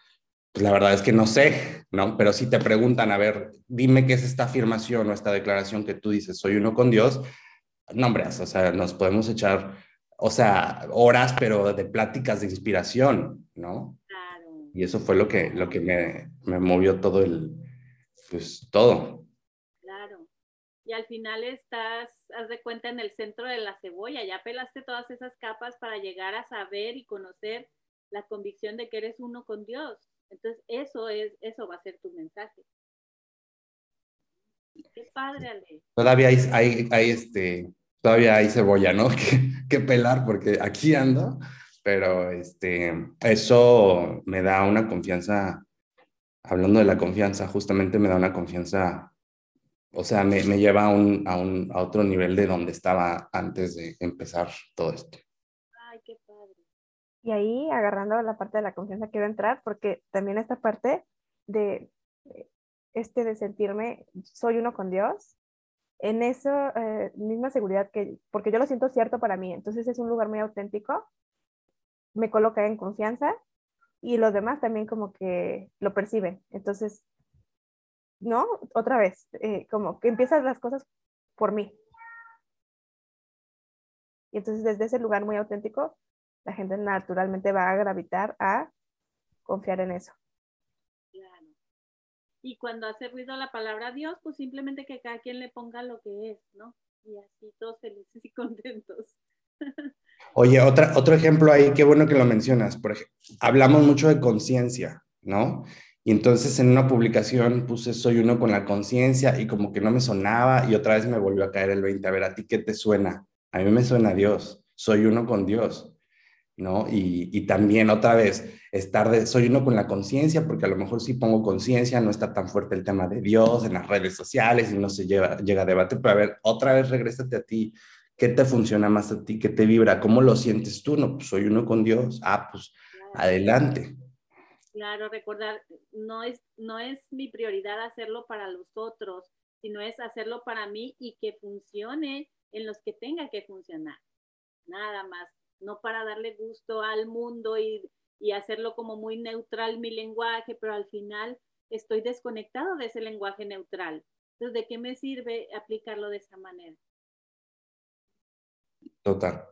pues la verdad es que no sé, ¿no? Pero si te preguntan, a ver, dime qué es esta afirmación o esta declaración que tú dices, soy uno con Dios, no, hombre, o sea, nos podemos echar, o sea, horas, pero de pláticas de inspiración, ¿no? Claro. Y eso fue lo que, lo que me, me movió todo el, pues todo. Claro. Y al final estás, haz de cuenta, en el centro de la cebolla, ya pelaste todas esas capas para llegar a saber y conocer la convicción de que eres uno con Dios. Entonces, eso es, eso va a ser tu mensaje. Qué padre, Ale. Todavía hay, hay, este, todavía hay cebolla, ¿no? (laughs) Que, que, pelar porque aquí ando, pero este, eso me da una confianza hablando de la confianza, justamente me da una confianza, o sea, me, me lleva a, un, a, un, a otro nivel de donde estaba antes de empezar todo esto. Ay, qué padre. Y ahí, agarrando la parte de la confianza, quiero entrar porque también esta parte de este de sentirme, soy uno con Dios, en esa eh, misma seguridad que, porque yo lo siento cierto para mí, entonces es un lugar muy auténtico, me coloca en confianza y los demás también como que lo perciben. Entonces, ¿no? Otra vez, eh, como que empiezan las cosas por mí. Y entonces desde ese lugar muy auténtico, la gente naturalmente va a gravitar a confiar en eso. Claro. Y cuando hace ruido la palabra Dios, pues simplemente que cada quien le ponga lo que es, ¿no? Y así todos felices y (laughs) contentos. Oye, otra, otro ejemplo ahí, qué bueno que lo mencionas. Por ejemplo, hablamos mucho de conciencia, ¿no? Y entonces en una publicación puse soy uno con la conciencia y como que no me sonaba y otra vez me volvió a caer el 20. A ver, ¿a ti qué te suena? A mí me suena Dios. Soy uno con Dios, ¿no? Y, y también otra vez estar de, soy uno con la conciencia porque a lo mejor sí pongo conciencia, no está tan fuerte el tema de Dios en las redes sociales y no se lleva, llega a debate, pero a ver, otra vez regrésate a ti. ¿Qué te funciona más a ti? ¿Qué te vibra? ¿Cómo lo sientes tú? No, pues soy uno con Dios. Ah, pues adelante. Claro, recordar, no es, no es mi prioridad hacerlo para los otros, sino es hacerlo para mí y que funcione en los que tenga que funcionar. Nada más, no para darle gusto al mundo y, y hacerlo como muy neutral mi lenguaje, pero al final estoy desconectado de ese lenguaje neutral. Entonces, ¿de qué me sirve aplicarlo de esa manera? Total.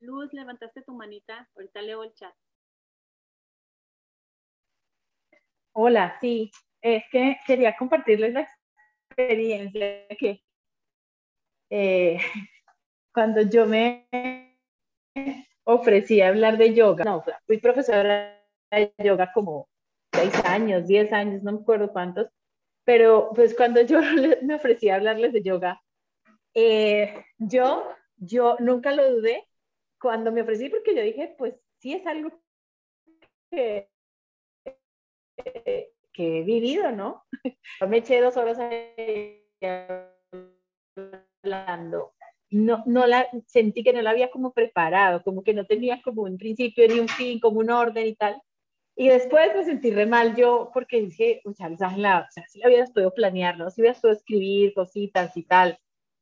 Luz, levantaste tu manita. Ahorita leo el chat. Hola, sí. Es que quería compartirles la experiencia que eh, (laughs) cuando yo me ofrecí hablar de yoga. No, fui profesora de yoga como seis años, diez años, no me acuerdo cuántos, pero pues cuando yo (laughs) me ofrecí a hablarles de yoga, eh, yo, yo nunca lo dudé cuando me ofrecí porque yo dije, pues sí es algo que, que he vivido, ¿no? (laughs) Me eché dos horas hablando. No, no la sentí que no la había como preparado, como que no tenía como un principio ni un fin, como un orden y tal. Y después me sentí re mal yo porque dije, o sea, o sea, si la hubieras podido planear, ¿no? Si hubieras podido escribir cositas y tal.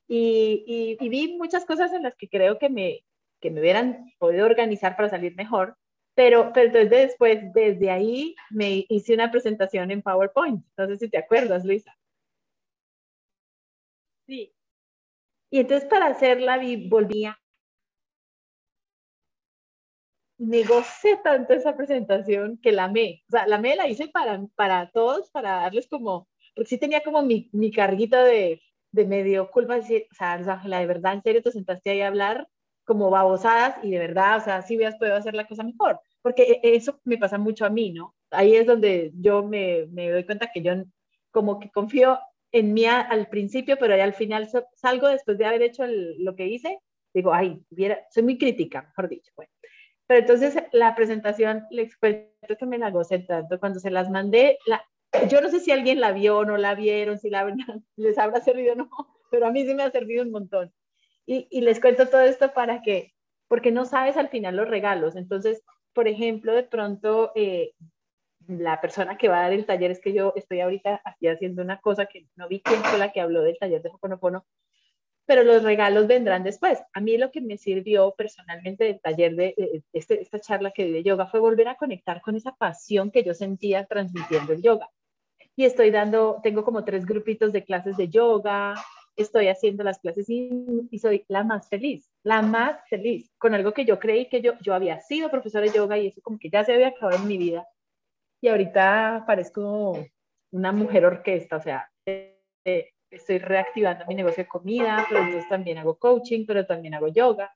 Y, y, vi muchas cosas en las que creo que me, que me hubieran podido organizar para salir mejor, pero, pero entonces después, desde ahí, me hice una presentación en PowerPoint. No sé si te acuerdas, Luisa. Sí. Y entonces para hacerla volvía negocié tanto esa presentación que la amé. O sea, la amé, la hice para, para todos, para darles como, porque sí tenía como mi, mi carguita de, de medio culpa, decir, o sea, la de verdad, en serio, te sentaste ahí a hablar como babosadas y de verdad, o sea, sí hubieras podido hacer la cosa mejor, porque e, eso me pasa mucho a mí, ¿no? Ahí es donde yo me, me doy cuenta que yo como que confío en mí al principio, pero ya al final salgo después de haber hecho lo que hice, digo, ay, soy muy crítica, mejor dicho, bueno. Pero entonces la presentación, le experto que me la gocé tanto, cuando se las mandé, la, yo no sé si alguien la vio o no la vieron, si la, (laughs) les habrá servido o no, (laughs) pero a mí sí me ha servido un montón. Y, y, les cuento todo esto para que, porque no sabes al final los regalos. Entonces, por ejemplo, de pronto, eh, la persona que va a dar el taller es que yo estoy ahorita aquí haciendo una cosa que no vi quién fue la que habló del taller de Hoponopono, pero los regalos vendrán después. A mí lo que me sirvió personalmente del taller de, este, esta charla que di de yoga fue volver a conectar con esa pasión que yo sentía transmitiendo el yoga. Y estoy dando, tengo como tres grupitos de clases de yoga, estoy haciendo las clases y, soy la más feliz, la más feliz, con algo que yo creí que yo, yo había sido profesora de yoga y eso como que ya se había acabado en mi vida. Y ahorita parezco una mujer orquesta, o sea, eh, eh, estoy reactivando mi negocio de comida, pero entonces también hago coaching, pero también hago yoga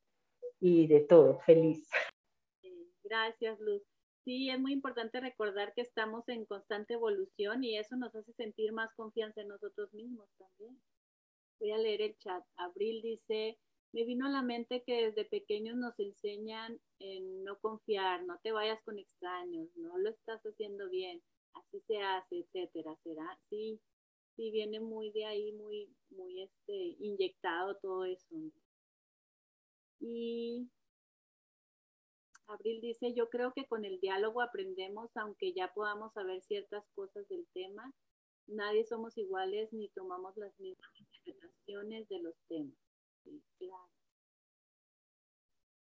y de todo, feliz. Gracias, Luz. Sí, es muy importante recordar que estamos en constante evolución y eso nos hace sentir más confianza en nosotros mismos también. Voy a leer el chat. Abril dice, me vino a la mente que desde pequeños nos enseñan en no confiar, no te vayas con extraños, no lo estás haciendo bien, así se hace, etcétera. ¿Será? Sí, sí viene muy de ahí, muy, muy este, inyectado todo eso. Y Abril dice, yo creo que con el diálogo aprendemos, aunque ya podamos saber ciertas cosas del tema, nadie somos iguales ni tomamos las mismas interpretaciones de los temas.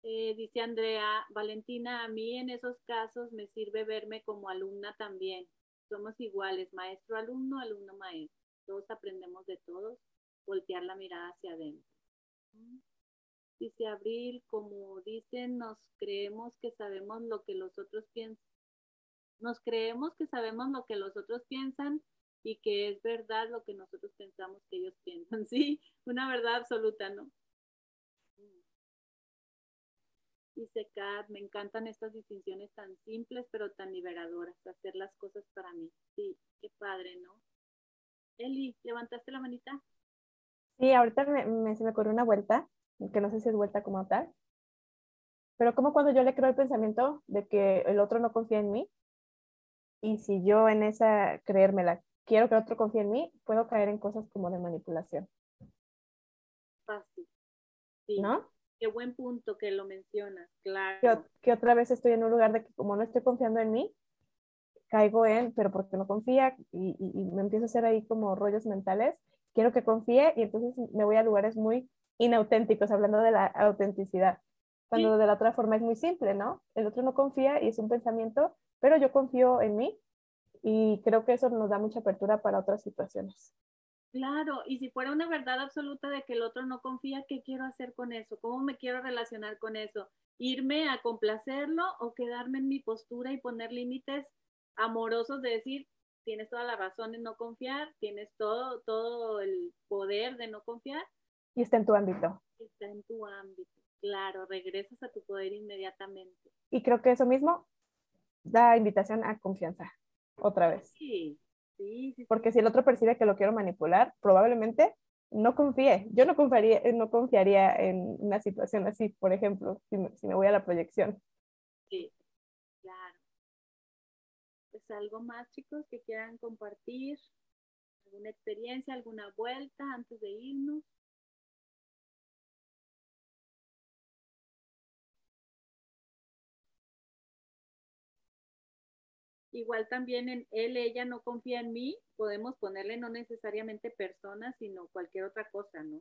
Eh, dice Andrea, Valentina, a mí en esos casos me sirve verme como alumna también. Somos iguales, maestro-alumno, alumno-maestro todos aprendemos de todos, voltear la mirada hacia adentro. Dice Abril, como dicen, nos creemos que sabemos lo que los otros piensan. Nos creemos que sabemos lo que los otros piensan y que es verdad lo que nosotros pensamos que ellos piensan. (laughs) Sí, una verdad absoluta, ¿no? Dice Kat, me encantan estas distinciones tan simples pero tan liberadoras, hacer las cosas para mí. Sí, qué padre, ¿no? Eli, ¿levantaste la manita? Sí, ahorita me, se me ocurrió una vuelta, que no sé si es vuelta como tal, pero como cuando yo le creo el pensamiento de que el otro no confía en mí, y si yo en esa creérmela quiero que el otro confíe en mí, puedo caer en cosas como de manipulación. Fácil. Sí. ¿No? Qué buen punto que lo mencionas, claro. Que, que, otra vez estoy en un lugar de que como no estoy confiando en mí, caigo en, pero porque no confía y, me empiezo a hacer ahí como rollos mentales, quiero que confíe y entonces me voy a lugares muy inauténticos, hablando de la autenticidad, cuando de la otra forma es muy simple, ¿no? El otro no confía y es un pensamiento, pero yo confío en mí y creo que eso nos da mucha apertura para otras situaciones. Claro, y si fuera una verdad absoluta de que el otro no confía, ¿qué quiero hacer con eso? ¿Cómo me quiero relacionar con eso? ¿Irme a complacerlo o quedarme en mi postura y poner límites amorosos de decir, tienes toda la razón en no confiar, tienes todo, todo el poder de no confiar. Y está en tu ámbito. Está en tu ámbito. Claro, regresas a tu poder inmediatamente. Y creo que eso mismo da invitación a confianza, otra vez. Sí, sí, sí. Porque si el otro percibe que lo quiero manipular, probablemente no confíe. Yo no confiaría, no confiaría en una situación así, por ejemplo, si me, si me voy a la proyección. Sí, claro. Pues algo más, chicos, que quieran compartir, alguna experiencia, alguna vuelta antes de irnos. Igual también en él, ella no confía en mí, podemos ponerle no necesariamente personas, sino cualquier otra cosa, ¿no?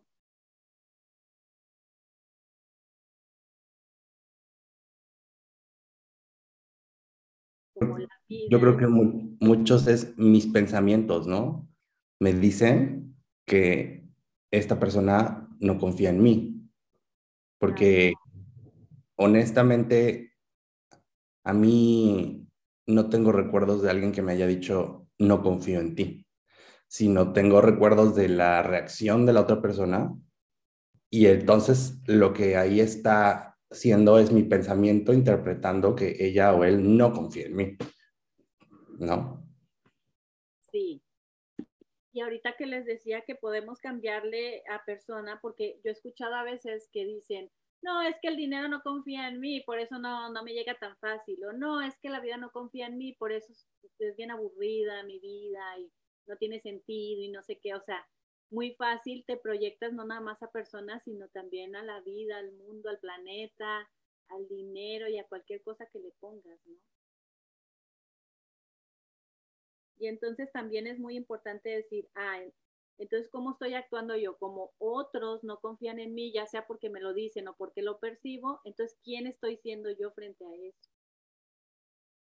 Como la vida. Yo creo que mu muchos es mis pensamientos, ¿no? Me dicen que esta persona no confía en mí, porque honestamente a mí no tengo recuerdos de alguien que me haya dicho, no confío en ti, sino tengo recuerdos de la reacción de la otra persona y entonces lo que ahí está siendo es mi pensamiento interpretando que ella o él no confía en mí. ¿No? Sí. Y ahorita que les decía que podemos cambiarle a persona, porque yo he escuchado a veces que dicen, no, es que el dinero no confía en mí, por eso no, no me llega tan fácil, o no, es que la vida no confía en mí, por eso es, bien aburrida mi vida y no tiene sentido y no sé qué, o sea, muy fácil te proyectas no nada más a personas, sino también a la vida, al mundo, al planeta, al dinero y a cualquier cosa que le pongas, ¿no? Y entonces también es muy importante decir, ah, entonces, ¿cómo estoy actuando yo? Como otros no confían en mí, ya sea porque me lo dicen o porque lo percibo, entonces, ¿quién estoy siendo yo frente a eso?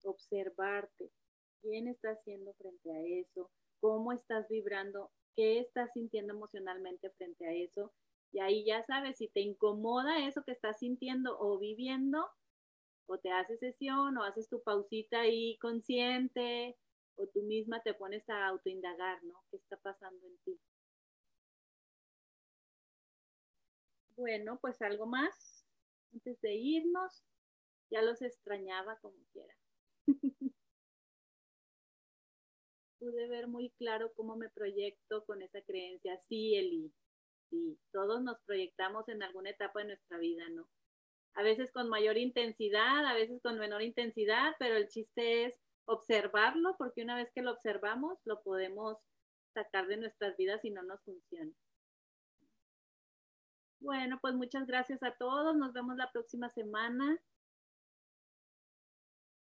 Observarte. ¿Quién estás siendo frente a eso? ¿Cómo estás vibrando? ¿Qué estás sintiendo emocionalmente frente a eso? Y ahí ya sabes si te incomoda eso que estás sintiendo o viviendo, o te haces sesión o haces tu pausita ahí consciente, o tú misma te pones a autoindagar, ¿no? ¿Qué está pasando en ti? Bueno, pues algo más antes de irnos. Ya los extrañaba como quiera. (laughs) Pude ver muy claro cómo me proyecto con esa creencia. Sí, Eli, sí, todos nos proyectamos en alguna etapa de nuestra vida, ¿no? A veces con mayor intensidad, a veces con menor intensidad, pero el chiste es observarlo, porque una vez que lo observamos, lo podemos sacar de nuestras vidas y no nos funciona. Bueno, pues muchas gracias a todos. Nos vemos la próxima semana.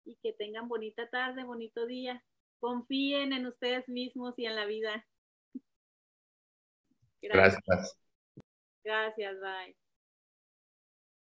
Y que tengan bonita tarde, bonito día. Confíen en ustedes mismos y en la vida. Gracias. Gracias, bye.